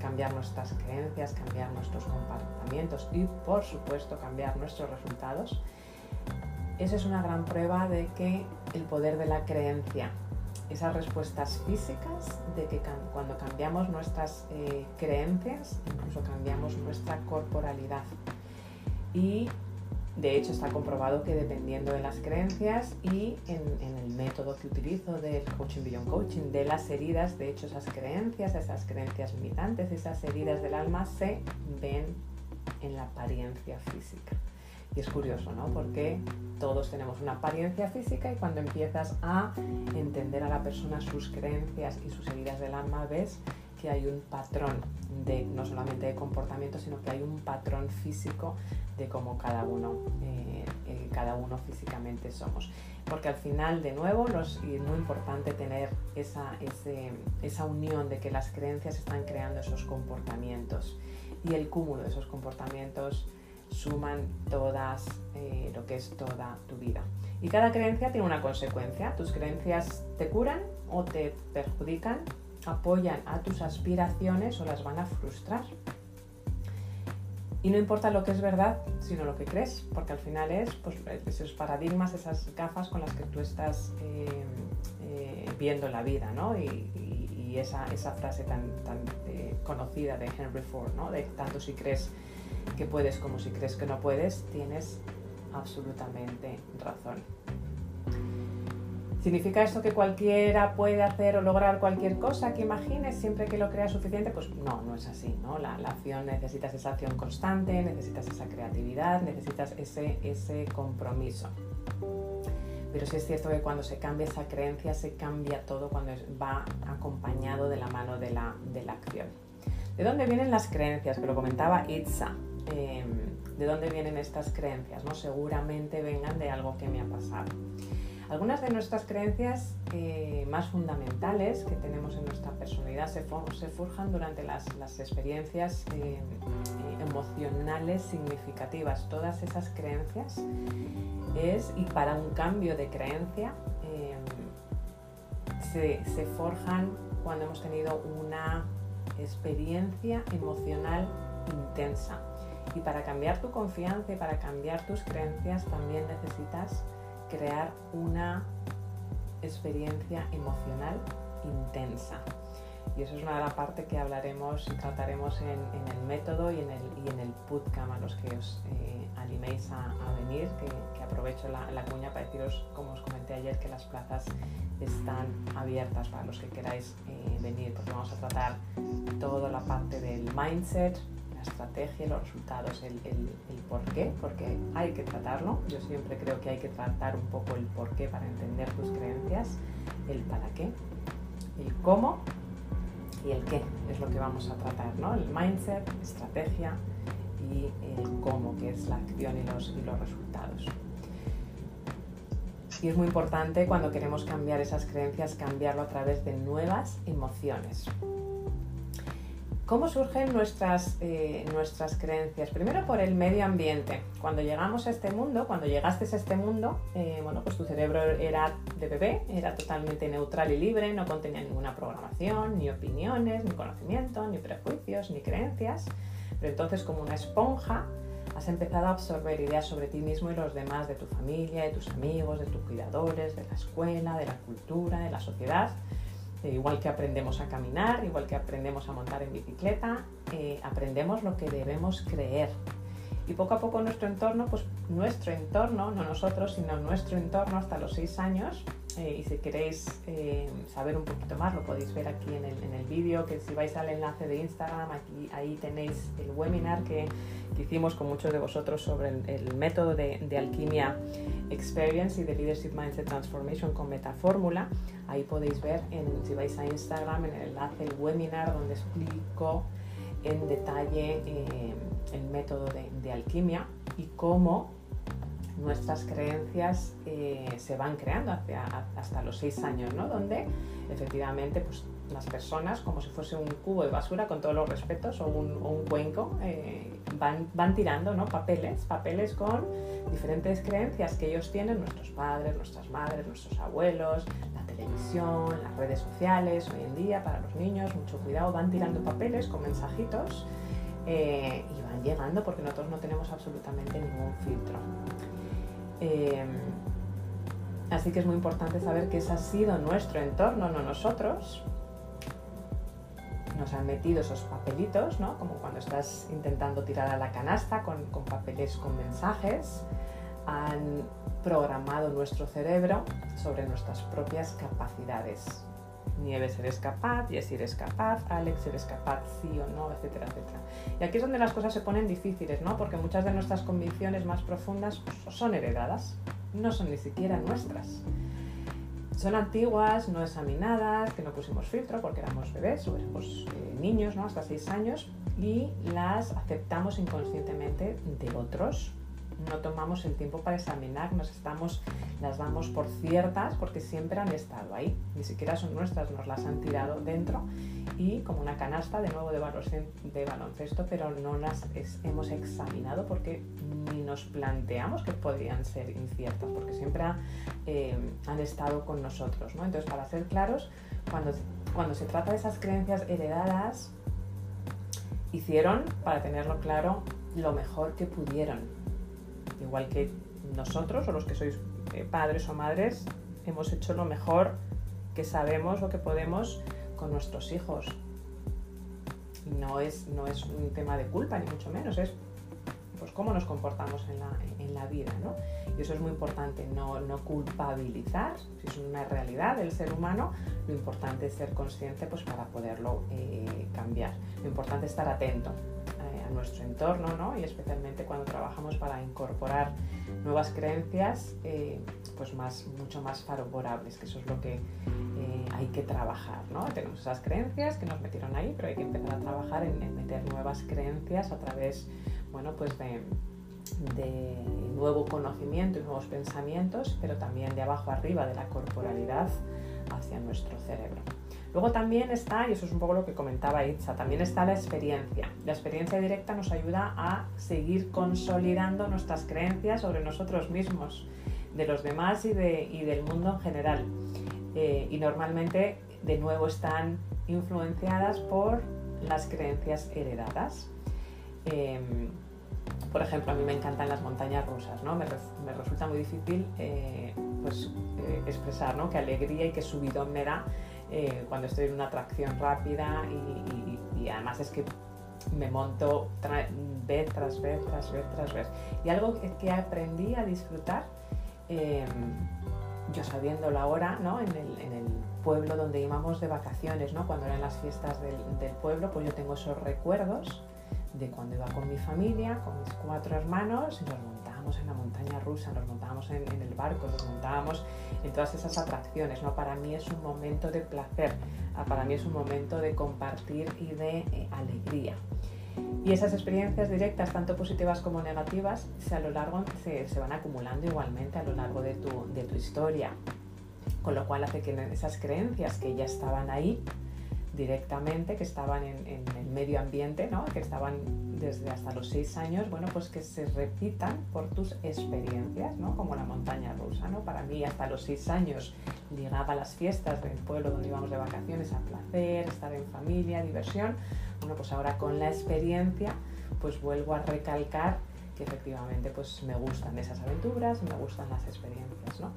cambiar nuestras creencias, cambiar nuestros comportamientos y por supuesto cambiar nuestros resultados. Esa es una gran prueba de que el poder de la creencia esas respuestas físicas de que cuando cambiamos nuestras eh, creencias, incluso cambiamos nuestra corporalidad. Y de hecho está comprobado que dependiendo de las creencias y en, el método que utilizo del Coaching Beyond Coaching, de las heridas, de hecho esas creencias, esas creencias limitantes, esas heridas del alma se ven en la apariencia física. Y es curioso, ¿no? Porque todos tenemos una apariencia física y cuando empiezas a entender a la persona sus creencias y sus heridas del alma, ves que hay un patrón de no solamente de comportamiento, sino que hay un patrón físico de cómo cada uno, eh, eh, cada uno físicamente somos. Porque al final, de nuevo, los, es muy importante tener esa, esa unión de que las creencias están creando esos comportamientos y el cúmulo de esos comportamientos suman todas eh, lo que es toda tu vida. Y cada creencia tiene una consecuencia. Tus creencias te curan o te perjudican, apoyan a tus aspiraciones o las van a frustrar. Y no importa lo que es verdad, sino lo que crees, porque al final es pues, esos paradigmas, esas gafas con las que tú estás eh, eh, viendo la vida, ¿no? Y, esa, esa, frase tan, tan conocida de Henry Ford, ¿no? De tanto si crees que puedes como si crees que no puedes, tienes absolutamente razón. ¿Significa esto que cualquiera puede hacer o lograr cualquier cosa que imagines siempre que lo creas suficiente? Pues no, no es así. ¿no? La, acción necesitas esa acción constante, necesitas esa creatividad, necesitas ese, ese compromiso. Pero sí es cierto que cuando se cambia esa creencia, se cambia todo cuando va acompañado de la mano de la, de la acción. ¿De dónde vienen las creencias? Que lo comentaba Itza. Em, de dónde vienen estas creencias, ¿no? Seguramente vengan de algo que me ha pasado. Algunas de nuestras creencias eh, más fundamentales que tenemos en nuestra personalidad se, forjan durante las, experiencias eh, emocionales significativas. Todas esas creencias es, y para un cambio de creencia, se, se forjan cuando hemos tenido una experiencia emocional intensa. Y para cambiar tu confianza y para cambiar tus creencias también necesitas crear una experiencia emocional intensa. Y eso es una de las partes que hablaremos y trataremos en, el método y en el, y en el bootcamp a los que os eh, animéis a, venir, que, aprovecho la, la, cuña para deciros, como os comenté ayer, que las plazas están abiertas para los que queráis eh, venir, porque vamos a tratar toda la parte del mindset, la estrategia, los resultados, el, el, por qué, porque hay que tratarlo. Yo siempre creo que hay que tratar un poco el por qué para entender tus creencias, el para qué, el cómo y el qué es lo que vamos a tratar, ¿no? El mindset, estrategia y el cómo, que es la acción y los resultados. Y es muy importante cuando queremos cambiar esas creencias, cambiarlo a través de nuevas emociones. ¿Cómo surgen nuestras, eh, nuestras creencias? Primero por el medio ambiente. Cuando llegamos a este mundo, cuando llegaste a este mundo, eh, bueno, pues tu cerebro era de bebé, era totalmente neutral y libre, no contenía ninguna programación, ni opiniones, ni conocimiento, ni prejuicios, ni creencias. Pero entonces como una esponja has empezado a absorber ideas sobre ti mismo y los demás, de tu familia, de tus amigos, de tus cuidadores, de la escuela, de la cultura, de la sociedad eh, igual que aprendemos a caminar, igual que aprendemos a montar en bicicleta, eh, aprendemos lo que debemos creer. Y poco a poco nuestro entorno, pues nuestro entorno, no nosotros, sino nuestro entorno hasta los seis años, eh, y si queréis saber un poquito más, lo podéis ver aquí en el, en el vídeo, que si vais al enlace de Instagram, aquí, ahí tenéis el webinar que, hicimos con muchos de vosotros sobre el, método de, alquimia Experience y de Leadership Mindset Transformation con Metafórmula. Ahí podéis ver, en, si vais a Instagram, en el enlace, el webinar donde explico en detalle eh, el método de alquimia y cómo nuestras creencias eh, se van creando hasta los seis años, ¿no? Donde efectivamente pues, las personas, como si fuese un cubo de basura, con todos los respetos, o un, cuenco, eh, van, van tirando ¿no? papeles, papeles con diferentes creencias que ellos tienen, nuestros padres, nuestras madres, nuestros abuelos, la televisión, las redes sociales, hoy en día para los niños, mucho cuidado, van tirando papeles con mensajitos eh, y van llegando porque nosotros no tenemos absolutamente ningún filtro. Eh, así que es muy importante saber que ese ha sido nuestro entorno, no nosotros, nos han metido esos papelitos, ¿no? como cuando estás intentando tirar a la canasta con, papeles con mensajes, han programado nuestro cerebro sobre nuestras propias capacidades. Nieves eres capaz, Jess eres capaz, Alex eres capaz, sí o no, etcétera, etcétera. Y aquí es donde las cosas se ponen difíciles, ¿no? Porque muchas de nuestras convicciones más profundas son heredadas, no son ni siquiera nuestras son antiguas, no examinadas, que no pusimos filtro porque éramos bebés o éramos eh, niños, ¿no? Hasta 6 años y las aceptamos inconscientemente de otros. No tomamos el tiempo para examinar, nos estamos, las damos por ciertas porque siempre han estado ahí. Ni siquiera son nuestras, nos las han tirado dentro y como una canasta de nuevo de baloncesto, pero no las hemos examinado porque ni nos planteamos que podrían ser inciertas, porque siempre eh, han estado con nosotros. ¿no? Entonces, para ser claros, cuando, cuando se trata de esas creencias heredadas, hicieron, para tenerlo claro, lo mejor que pudieron. Igual que nosotros o los que sois eh, padres o madres, hemos hecho lo mejor que sabemos o que podemos con nuestros hijos. No es, no es un tema de culpa, ni mucho menos, es pues cómo nos comportamos en la, en la vida, ¿no? Y eso es muy importante, no, no, culpabilizar, si es una realidad del ser humano, lo importante es ser consciente pues para poderlo eh, cambiar. Lo importante es estar atento nuestro entorno, ¿no? Y especialmente cuando trabajamos para incorporar nuevas creencias, eh, pues más, mucho más favorables, que eso es lo que hay que trabajar, ¿no? Tenemos esas creencias que nos metieron ahí, pero hay que empezar a trabajar en, en meter nuevas creencias a través bueno, pues de, nuevo conocimiento y nuevos pensamientos, pero también de abajo arriba, de la corporalidad hacia nuestro cerebro. Luego también está, y eso es un poco lo que comentaba Itza, también está la experiencia. La experiencia directa nos ayuda a seguir consolidando nuestras creencias sobre nosotros mismos, de los demás y, del mundo en general. Eh, y normalmente, de nuevo, están influenciadas por las creencias heredadas. Em, por ejemplo, a mí me encantan las montañas rusas, ¿no? Me, resulta muy difícil eh, pues, eh, expresar ¿no? qué alegría y qué subidón me da eh, cuando estoy en una atracción rápida y, además es que me monto vez tras vez, tras vez, tras vez. Y algo que, aprendí a disfrutar, em, yo sabiéndolo ahora, ¿no? En el, en el, pueblo donde íbamos de vacaciones, ¿no? Cuando eran las fiestas del, del pueblo, pues yo tengo esos recuerdos de cuando iba con mi familia, con mis cuatro hermanos, y nos en la montaña rusa, nos montábamos en, el barco, nos montábamos en todas esas atracciones. ¿no? Para mí es un momento de placer, ah, para mí es un momento de compartir y de eh, alegría. Y esas experiencias directas, tanto positivas como negativas, se, a lo largo, se, van acumulando igualmente a lo largo de tu, de tu historia. Con lo cual hace que esas creencias que ya estaban ahí, directamente, que estaban en, el medio ambiente, ¿no? que estaban desde hasta los seis años, bueno, pues que se repitan por tus experiencias, ¿no? como la montaña rusa. ¿no? Para mí, hasta los seis años, ligaba las fiestas del pueblo donde íbamos de vacaciones a placer, estar en familia, diversión. Bueno, pues ahora con la experiencia, pues vuelvo a recalcar que efectivamente pues me gustan esas aventuras, me gustan las experiencias. ¿no?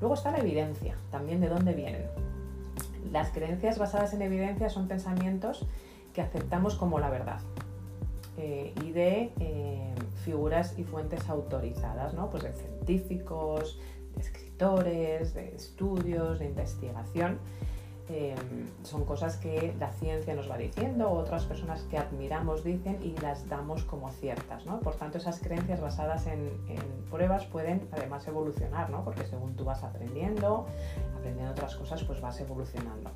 Luego está la evidencia, también de dónde vienen las creencias basadas en evidencia son pensamientos que aceptamos como la verdad eh, y de eh, figuras y fuentes autorizadas, ¿no? pues de científicos, de escritores, de estudios, de investigación. Em, son cosas que la ciencia nos va diciendo, otras personas que admiramos dicen y las damos como ciertas. ¿no? Por tanto, esas creencias basadas en, pruebas pueden además evolucionar, ¿no? porque según tú vas aprendiendo, aprendiendo otras cosas, pues vas evolucionando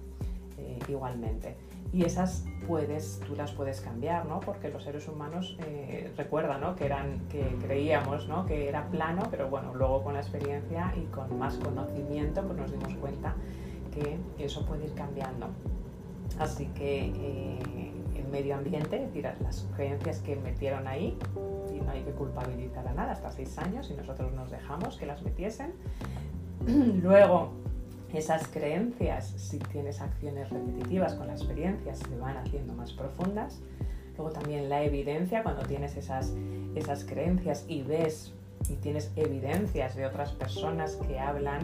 eh, igualmente. Y esas puedes, tú las puedes cambiar, ¿no? porque los seres humanos eh, recuerdan ¿no? que, eran, que creíamos ¿no? que era plano, pero bueno, luego con la experiencia y con más conocimiento pues nos dimos cuenta que eso puede ir cambiando. Así que eh, el medio ambiente, decir, las creencias que metieron ahí, y no hay que culpabilizar a nada, hasta seis años, y nosotros nos dejamos que las metiesen. Luego, esas creencias, si tienes acciones repetitivas con la experiencia, se van haciendo más profundas. Luego también la evidencia, cuando tienes esas, esas creencias y ves y tienes evidencias de otras personas que hablan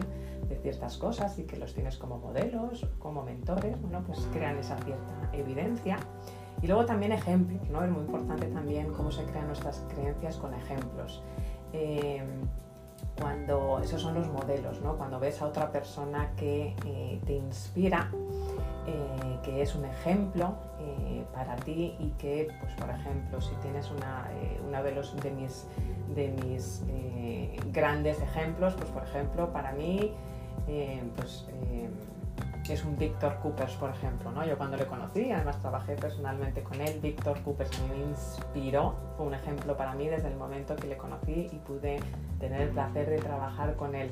de ciertas cosas y que los tienes como modelos, como mentores, bueno, pues crean esa cierta evidencia. Y luego también ejemplos, ¿no? Es muy importante también cómo se crean nuestras creencias con ejemplos. Eh, cuando esos son los modelos, ¿no? Cuando ves a otra persona que eh, te inspira, eh, que es un ejemplo para ti y que, pues por ejemplo, si tienes una, una de, los, de mis, de mis grandes ejemplos, pues por ejemplo, para mí eh, pues, es un Víctor Coopers, por ejemplo. ¿no? Yo cuando le conocí, además trabajé personalmente con él, Víctor Coopers me inspiró, fue un ejemplo para mí desde el momento que le conocí y pude tener el placer de trabajar con él.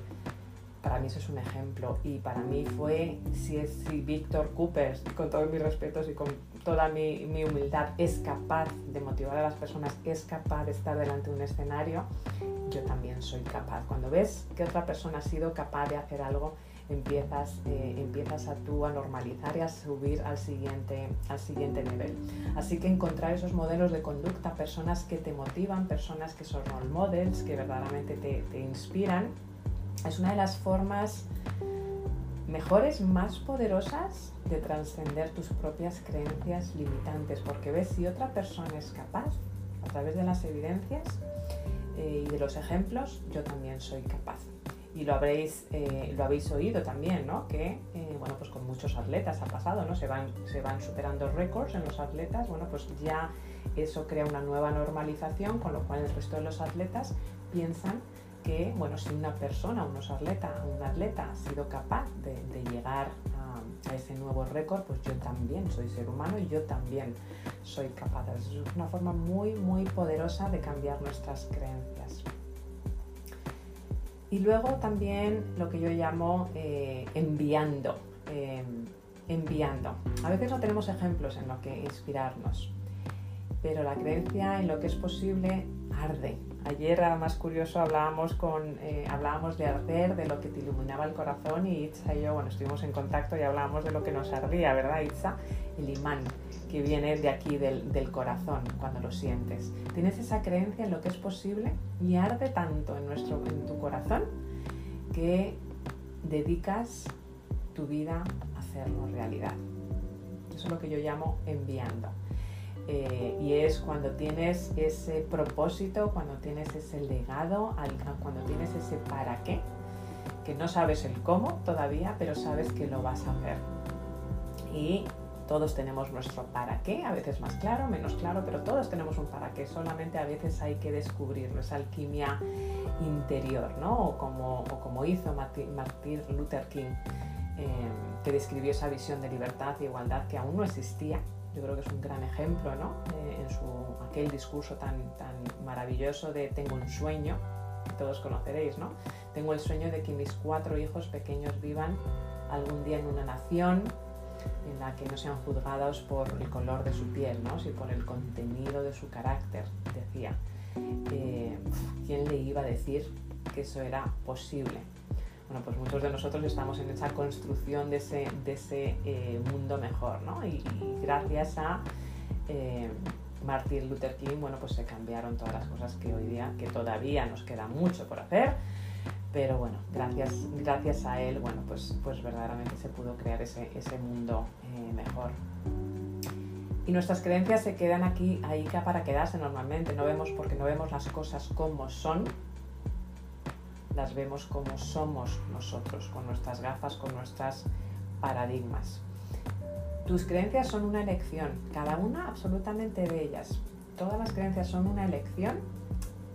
Para mí eso es un ejemplo y para mí fue, si, es, si Víctor Coopers, con todos mis respetos y con toda mi, mi, humildad, es capaz de motivar a las personas, es capaz de estar delante de un escenario, yo también soy capaz. Cuando ves que otra persona ha sido capaz de hacer algo, empiezas, eh, empiezas a tú a normalizar y a subir al siguiente, al siguiente nivel. Así que encontrar esos modelos de conducta, personas que te motivan, personas que son role models, que verdaderamente te, te inspiran, es una de las formas mejores, más poderosas de trascender tus propias creencias limitantes, porque ves si otra persona es capaz, a través de las evidencias, eh, y de los ejemplos, yo también soy capaz. Y lo, habréis, eh, lo habéis oído también, ¿no? Que, eh, bueno, pues con muchos atletas ha pasado, ¿no? Se van, se van superando récords en los atletas, bueno, pues ya eso crea una nueva normalización, con lo cual el resto de los atletas piensan que, bueno, si una persona, unos atleta, un atleta ha sido capaz de, llegar a, a, ese nuevo récord, pues yo también soy ser humano y yo también soy capaz. Es una forma muy, muy poderosa de cambiar nuestras creencias. Y luego también lo que yo llamo eh, enviando. Eh, enviando. A veces no tenemos ejemplos en lo que inspirarnos, pero la creencia en lo que es posible arde. Ayer, más curioso, eh, hablábamos de arder, de lo que te iluminaba el corazón y Itza y yo, bueno, estuvimos en contacto y hablábamos de lo que nos ardía, ¿verdad, Itza? El imán que viene de aquí, del, del, corazón, cuando lo sientes. Tienes esa creencia en lo que es posible y arde tanto en, nuestro, en tu corazón que dedicas tu vida a hacerlo realidad. Eso es lo que yo llamo enviando. Eh, y es cuando tienes ese propósito, cuando tienes ese legado, cuando tienes ese para qué, que no sabes el cómo todavía, pero sabes que lo vas a hacer. Y todos tenemos nuestro para qué, a veces más claro, menos claro, pero todos tenemos un para qué, solamente a veces hay que descubrirlo, esa alquimia interior, ¿no? O como, hizo Martin, Luther King, eh, que describió esa visión de libertad y igualdad que aún no existía, yo creo que es un gran ejemplo, ¿no? Eh, en su, aquel discurso tan, tan maravilloso de tengo un sueño, todos conoceréis, ¿no? Tengo el sueño de que mis cuatro hijos pequeños vivan algún día en una nación en la que no sean juzgados por el color de su piel, ¿no? sino por el contenido de su carácter, decía. Eh, ¿Quién le iba a decir que eso era posible? Bueno, pues muchos de nosotros estamos en esa construcción de ese, de ese eh, mundo mejor, ¿no? Y, gracias a eh, Martin Luther King, bueno, pues se cambiaron todas las cosas que hoy día, que todavía nos queda mucho por hacer, pero bueno, gracias, gracias a él, bueno, pues, pues verdaderamente se pudo crear ese, ese mundo eh, mejor. Y nuestras creencias se quedan aquí, ahí para quedarse normalmente, no vemos porque no vemos las cosas como son, las vemos como somos nosotros, con nuestras gafas, con nuestros paradigmas. Tus creencias son una elección, cada una absolutamente de ellas. Todas las creencias son una elección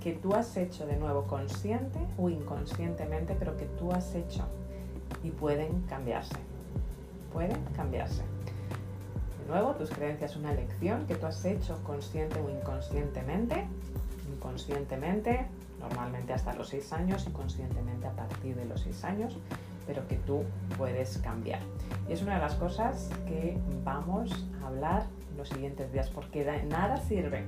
que tú has hecho de nuevo consciente o inconscientemente, pero que tú has hecho y pueden cambiarse. Pueden cambiarse. De nuevo, tus creencias son una elección que tú has hecho consciente o inconscientemente. Inconscientemente normalmente hasta los 6 años y conscientemente a partir de los 6 años, pero que tú puedes cambiar. Y es una de las cosas que vamos a hablar los siguientes días, porque de nada sirve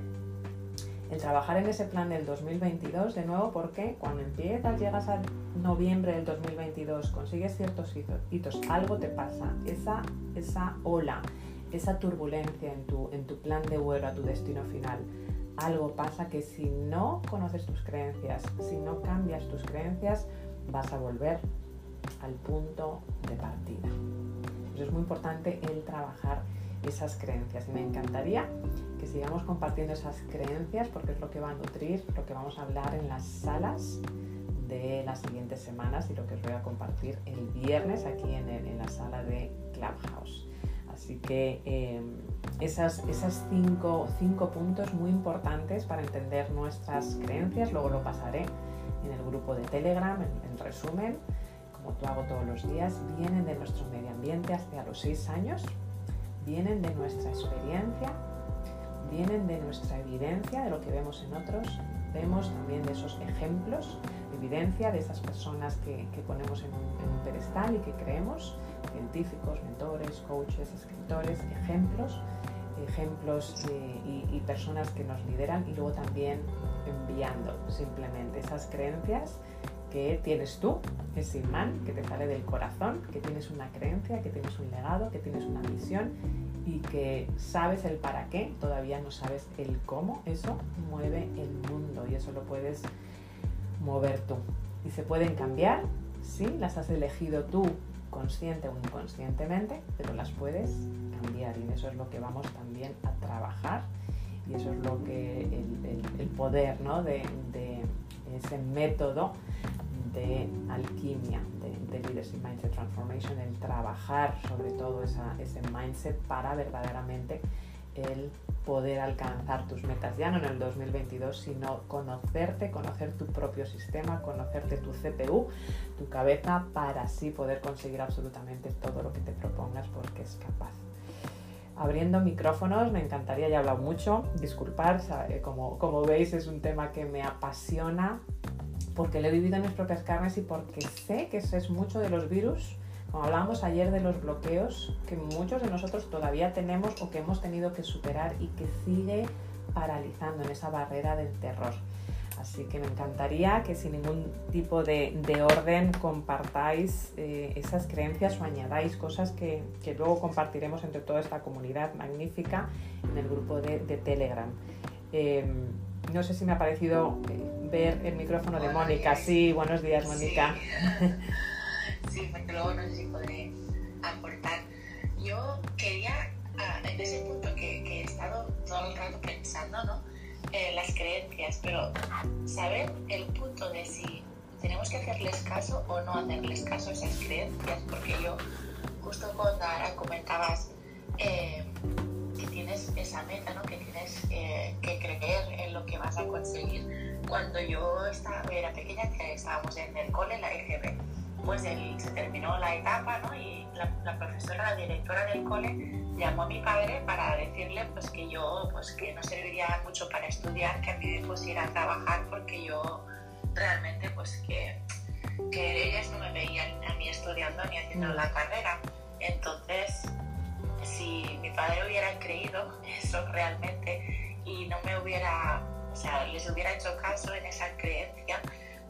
el trabajar en ese plan del 2022, de nuevo, porque cuando empiezas, llegas a noviembre del 2022, consigues ciertos hitos, algo te pasa, esa, esa ola, esa turbulencia en tu, en tu plan de vuelo a tu destino final, algo pasa que si no conoces tus creencias, si no cambias tus creencias, vas a volver al punto de partida. es muy importante el trabajar esas creencias me encantaría que sigamos compartiendo esas creencias porque es lo que va a nutrir lo que vamos a hablar en las salas de las siguientes semanas y lo que os voy a compartir el viernes aquí en, la sala de Clubhouse. Así que eh, esas, esas cinco, cinco, puntos muy importantes para entender nuestras creencias, luego lo pasaré en el grupo de Telegram, en, resumen, como tú hago todos los días, vienen de nuestro medio ambiente hasta los seis años, vienen de nuestra experiencia, vienen de nuestra evidencia, de lo que vemos en otros, vemos también de esos ejemplos, evidencia de esas personas que, ponemos en un, pedestal y que creemos, científicos, mentores, coaches, escritores, ejemplos, ejemplos eh, y, personas que nos lideran y luego también enviando simplemente esas creencias que tienes tú, ese imán que te sale del corazón, que tienes una creencia, que tienes un legado, que tienes una misión y que sabes el para qué, todavía no sabes el cómo, eso mueve el mundo y eso lo puedes mover tú. Y se pueden cambiar, sí, las has elegido tú consciente o inconscientemente, pero las puedes cambiar y eso es lo que vamos también a trabajar y eso es lo que el, poder ¿no? de, de, ese método de alquimia, de, Leadership Mindset Transformation, el trabajar sobre todo ese mindset para verdaderamente el poder alcanzar tus metas, ya no en el 2022, sino conocerte, conocer tu propio sistema, conocerte tu CPU, tu cabeza, para así poder conseguir absolutamente todo lo que te propongas porque es capaz. Abriendo micrófonos, me encantaría, ya he hablado mucho, disculpar, como, como veis es un tema que me apasiona, porque lo he vivido en mis propias carnes y porque sé que eso es mucho de los virus, como hablábamos ayer de los bloqueos que muchos de nosotros todavía tenemos o que hemos tenido que superar y que sigue paralizando en esa barrera del terror. Así que me encantaría que sin ningún tipo de, orden compartáis eh, esas creencias o añadáis cosas que, luego compartiremos entre toda esta comunidad magnífica en el grupo de, Telegram. Em, no sé si me ha parecido eh, ver el micrófono de Mónica. Sí, buenos días, Mónica. Sí. Porque luego no sé si podré aportar. Yo quería, ah, en ese punto que, he estado todo el rato pensando, ¿no? Eh, las creencias, pero saber el punto de si tenemos que hacerles caso o no hacerles caso a esas creencias, porque yo, justo cuando ahora comentabas eh, que tienes esa meta, ¿no? que tienes que creer en lo que vas a conseguir. Cuando yo estaba, era pequeña, que estábamos en el cole, la EGB, pues se terminó la etapa y la, profesora, la directora del cole, llamó a mi padre para decirle pues, que yo pues, que no serviría mucho para estudiar, que a mí me pusiera a trabajar porque yo realmente pues que, que ellas no me veían a mí estudiando ni haciendo la carrera. Entonces, si mi padre hubiera creído eso realmente y no me hubiera, o sea, les hubiera hecho caso en esa creencia,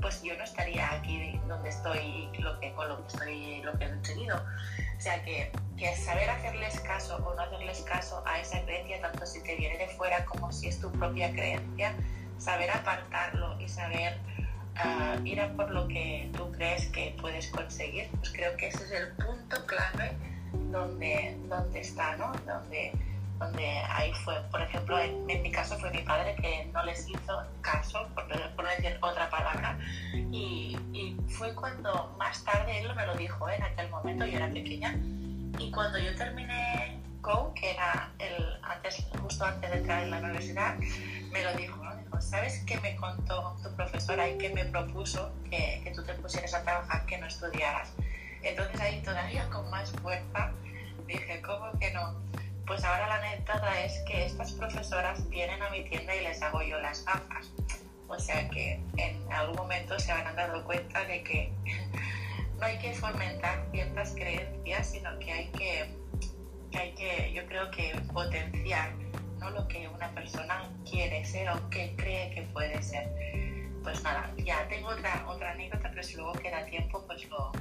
pues yo no estaría aquí donde estoy, lo que, con lo que estoy, lo que he tenido. O sea, que, saber hacerles caso o no hacerles caso a esa creencia, tanto si te viene de fuera como si es tu propia creencia, saber apartarlo y saber uh, ir a por lo que tú crees que puedes conseguir, pues creo que ese es el punto clave donde, donde está, ¿no? Donde, donde ahí fue, por ejemplo, en, mi caso fue mi padre que no les hizo caso, por, por decir otra palabra, y, y, fue cuando más tarde él me lo dijo, ¿eh? en aquel momento yo era pequeña, y cuando yo terminé Go, que era el, antes, justo antes de entrar en la universidad, me lo dijo, ¿no? Dijo, ¿sabes qué me contó tu profesora y qué me propuso que, que tú te pusieras a trabajar, que no estudiaras? Entonces ahí todavía con más fuerza dije, ¿cómo que no? Pues ahora la anécdota es que estas profesoras vienen a mi tienda y les hago yo las gafas. O sea que en algún momento se habrán dado cuenta de que hay que fomentar ciertas creencias, sino que hay que, hay que yo creo que potenciar ¿no? lo que una persona quiere ser o que cree que puede ser. Pues nada, ya tengo otra, otra anécdota, pero si luego queda tiempo, pues lo,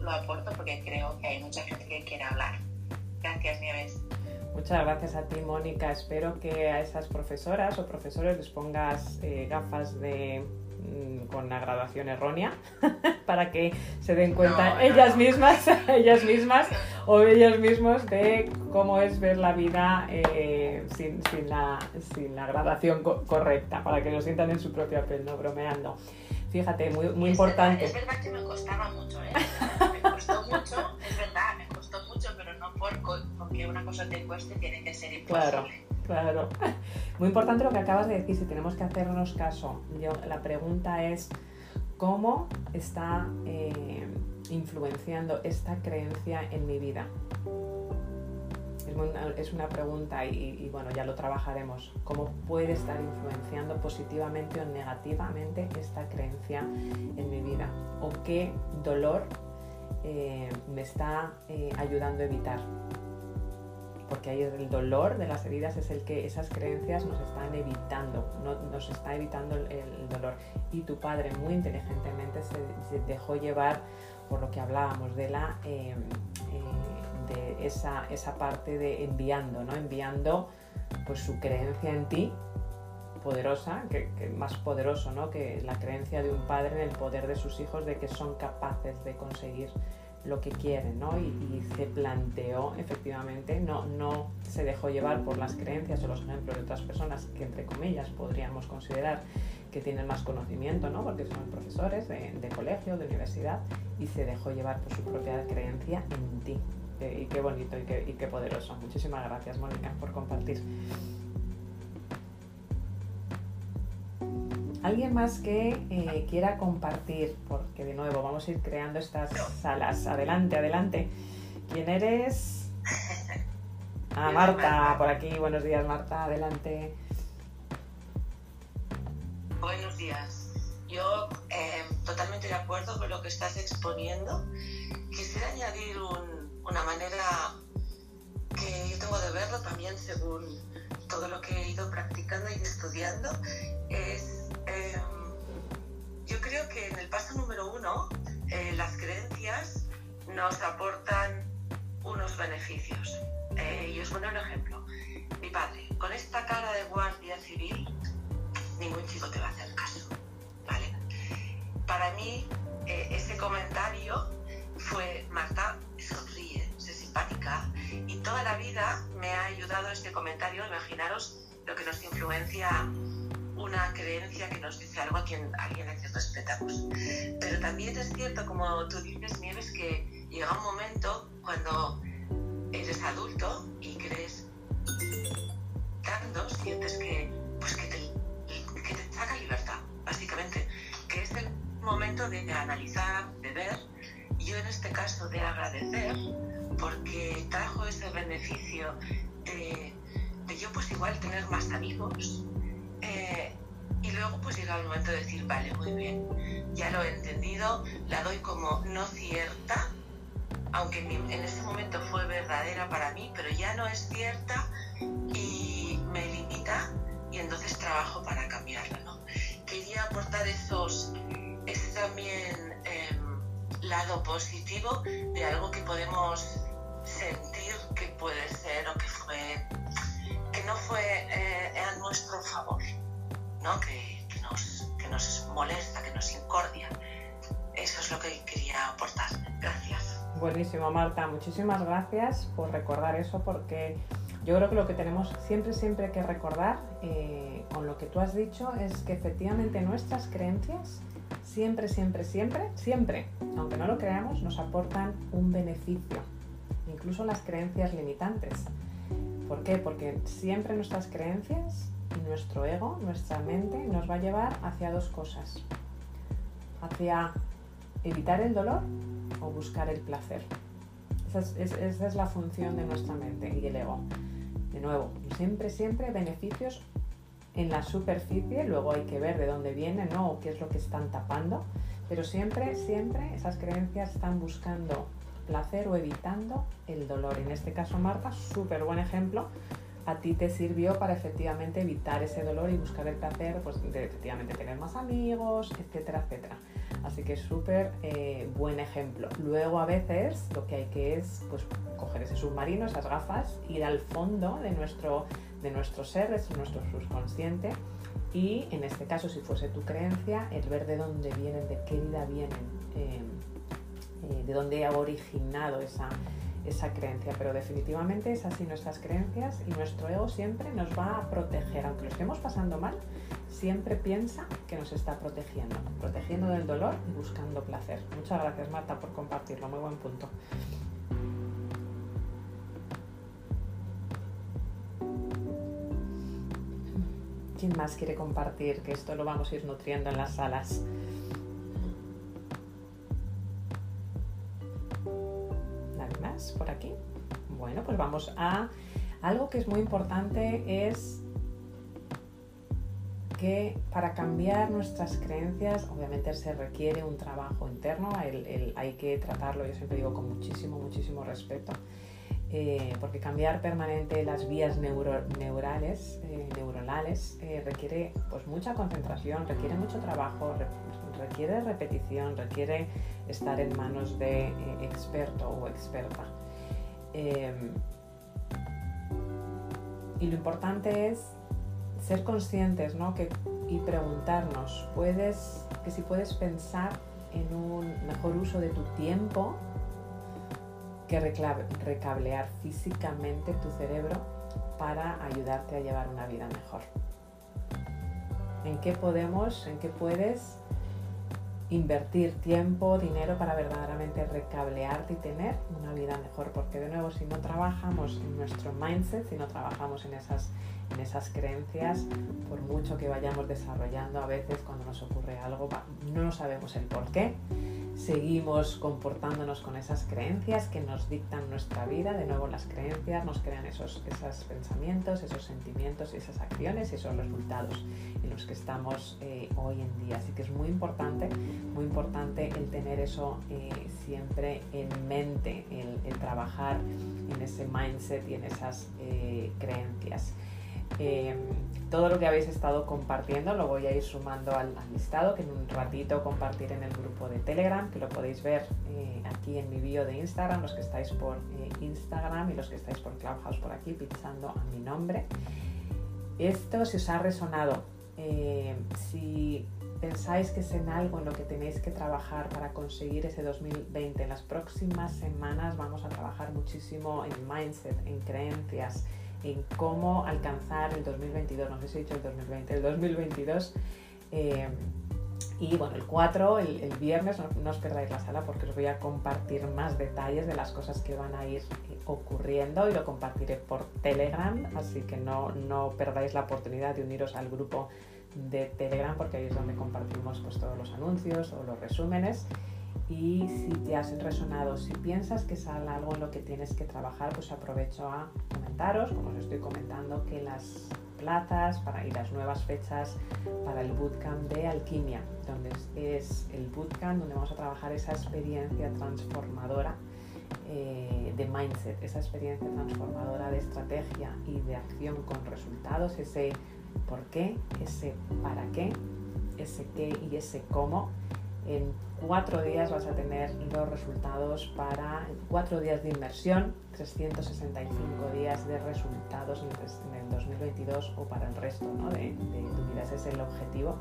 lo aporto porque creo que hay mucha gente que quiere hablar. Gracias, Nieves. Muchas gracias a ti, Mónica. Espero que a esas profesoras o profesores les pongas eh, gafas de mm, con la graduación errónea para que se den cuenta ellas mismas, ellas mismas o ellos mismos de cómo es ver la vida eh, sin, sin, la, sin la graduación correcta, para que lo sientan en su propia piel, no bromeando. Fíjate, muy, muy importante. es verdad que me costaba mucho, ¿eh? Me costó mucho, es verdad, porque una cosa te cueste tiene que ser imposible. Claro, claro. Muy importante lo que acabas de decir, si tenemos que hacernos caso. Yo, la pregunta es, ¿cómo está eh, influenciando esta creencia en mi vida? es una pregunta y, bueno, ya lo trabajaremos. ¿Cómo puede estar influenciando positivamente o negativamente esta creencia en mi vida? ¿O qué dolor eh, me está eh, ayudando a evitar? Porque ahí el dolor de las heridas es el que esas creencias nos están evitando, no, nos está evitando el, dolor. Y tu padre muy inteligentemente se, dejó llevar por lo que hablábamos de la... Eh, esa, esa parte de enviando, ¿no? Enviando pues su creencia en ti poderosa, que, más poderoso ¿no? que la creencia de un padre en el poder de sus hijos de que son capaces de conseguir lo que quieren, ¿no? Y, se planteó efectivamente, no, no se dejó llevar por las creencias o los ejemplos de otras personas que entre comillas podríamos considerar que tienen más conocimiento, ¿no? Porque son profesores de, colegio, de universidad, y se dejó llevar por su propia creencia en ti, y qué bonito y qué, y qué poderoso. Muchísimas gracias, Mónica, por compartir. ¿Alguien más que eh, quiera compartir? Porque de nuevo vamos a ir creando estas salas. Adelante, adelante. ¿Quién eres? Ah, Marta, por aquí. Buenos días, Marta. Adelante. Buenos días. Yo eh, totalmente de acuerdo con lo que estás exponiendo. Quisiera añadir un, una manera que yo tengo de verlo también según todo lo que he ido practicando y estudiando es em, yo creo que en el paso número uno eh, las creencias nos aportan unos beneficios. Eh, y os pongo un ejemplo. Mi padre con esta cara de guardia civil ningún chico te va a hacer caso vale para mí eh, ese comentario fue Marta y toda la vida me ha ayudado este comentario. Imaginaros lo que nos influencia una creencia que nos dice algo a quien, a quien respetamos. Pero también es cierto, como tú dices, Nieves, que llega un momento cuando eres adulto y crees tanto, sientes que, pues que, te, que te saca libertad, básicamente, que es el momento de analizar, de ver, yo en este caso de agradecer porque trajo ese beneficio de, yo pues igual tener más amigos eh, y luego pues llega el momento de decir, vale, muy bien, ya lo he entendido, la doy como no cierta, aunque en ese momento fue verdadera para mí, pero ya no es cierta y me limita y entonces trabajo para cambiarla. ¿no? Quería aportar esos, ese también em, lado positivo de algo que podemos sentir que puede ser o que fue que no fue eh, a nuestro favor, ¿no? Que, que, nos, que nos molesta, que nos incordia. Eso es lo que quería aportar. Gracias. Buenísimo, Marta. Muchísimas gracias por recordar eso porque yo creo que lo que tenemos siempre, siempre que recordar eh, con lo que tú has dicho es que efectivamente nuestras creencias siempre, siempre, siempre, siempre, aunque no lo creamos, nos aportan un beneficio incluso las creencias limitantes. ¿Por qué? Porque siempre nuestras creencias y nuestro ego, nuestra mente, nos va a llevar hacia dos cosas. Hacia evitar el dolor o buscar el placer. Esa es, la función de nuestra mente y el ego. De nuevo, siempre, siempre beneficios en la superficie, luego hay que ver de dónde vienen ¿no? o qué es lo que están tapando, Pero siempre, siempre esas creencias están buscando placer o evitando el dolor. En este caso, Marta, súper buen ejemplo. A ti te sirvió para efectivamente evitar ese dolor y buscar el placer, pues de efectivamente tener más amigos, etcétera, etcétera. Así que súper eh, buen ejemplo. Luego a veces lo que hay que es pues, coger ese submarino, esas gafas, ir al fondo de nuestro, de nuestro ser, de nuestro subconsciente y en este caso si fuese tu creencia, el ver de dónde vienen, de qué vida vienen, eh, eh, de dónde ha originado esa, esa creencia, pero definitivamente es así nuestras creencias y nuestro ego siempre nos va a proteger, aunque lo estemos pasando mal, siempre piensa que nos está protegiendo, protegiendo del dolor y buscando placer. Muchas gracias Marta por compartirlo, muy buen punto. ¿Quién más quiere compartir? Que esto lo vamos a ir nutriendo en las salas. ¿Nadie más por aquí? Bueno, pues vamos a... Algo que es muy importante es que para cambiar nuestras creencias, obviamente se requiere un trabajo interno, hay que tratarlo, yo siempre digo, con muchísimo, muchísimo respeto, eh, porque cambiar permanente las vías neurales, eh, neuronales eh, requiere pues, mucha concentración, requiere mucho trabajo, requiere repetición, requiere estar en manos de experto o experta. y lo importante es ser conscientes ¿no? que, y preguntarnos, ¿puedes, que si puedes pensar en un mejor uso de tu tiempo que recablear físicamente tu cerebro para ayudarte a llevar una vida mejor. ¿En qué podemos, en qué puedes invertir tiempo, dinero para verdaderamente recablearte y tener una vida mejor? Porque de nuevo, si no trabajamos en nuestro mindset, si no trabajamos en esas en esas creencias, por mucho que vayamos desarrollando, a veces cuando nos ocurre algo no sabemos el por qué, seguimos comportándonos con esas creencias que nos dictan nuestra vida, de nuevo las creencias nos crean esos, esos pensamientos, esos sentimientos, esas acciones y esos resultados en los que estamos eh, hoy en día. Así que es muy importante, muy importante el tener eso eh, siempre en mente, el, trabajar en ese mindset y en esas eh, creencias. Eh, todo lo que habéis estado compartiendo lo voy a ir sumando al, listado que en un ratito compartiré en el grupo de Telegram, que lo podéis ver eh, aquí en mi bio de Instagram, los que estáis por eh, Instagram y los que estáis por Clubhouse por aquí, pinchando a mi nombre. Esto si os ha resonado, si pensáis que es en algo en lo que tenéis que trabajar para conseguir ese 2020, en las próximas semanas vamos a trabajar muchísimo en mindset, en creencias, en cómo alcanzar el 2022, no sé si he dicho el 2020, el 2022. Eh, y bueno, el 4, el, viernes, no, os perdáis la sala porque os voy a compartir más detalles de las cosas que van a ir eh, ocurriendo y lo compartiré por Telegram, así que no, no perdáis la oportunidad de uniros al grupo de Telegram porque ahí es donde compartimos pues, todos los anuncios o los resúmenes y si te has resonado, si piensas que es algo en lo que tienes que trabajar, pues aprovecho a comentaros, como os estoy comentando, que las plazas para, y las nuevas fechas para el bootcamp de alquimia, donde es el bootcamp donde vamos a trabajar esa experiencia transformadora eh, de mindset, esa experiencia transformadora de estrategia y de acción con resultados, ese por qué, ese para qué, ese qué y ese cómo en cuatro días vas a tener los resultados para cuatro días de inversión, 365 días de resultados en el 2022 o para el resto de, tu vida. Ese es el objetivo,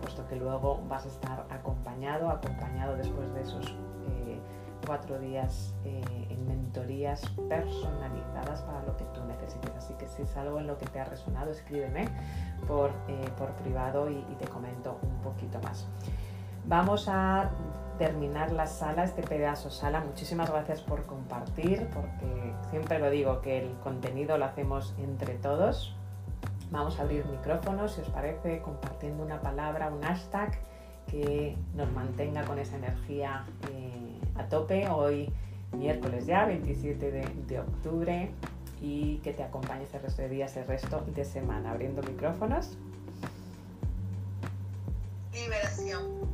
puesto que luego vas a estar acompañado, acompañado después de esos eh, cuatro días eh, en mentorías personalizadas para lo que tú necesites. Así que si es algo en lo que te ha resonado, escríbeme por, eh, por privado y te comento un poquito más. Vamos a terminar la sala, este pedazo sala. Muchísimas gracias por compartir, porque siempre lo digo que el contenido lo hacemos entre todos. Vamos a abrir micrófonos, si os parece, compartiendo una palabra, un hashtag que nos mantenga con esa energía eh, a tope. Hoy, miércoles ya, 27 de, de octubre, y que te acompañe ese resto de días, el resto de semana. Abriendo micrófonos. Liberación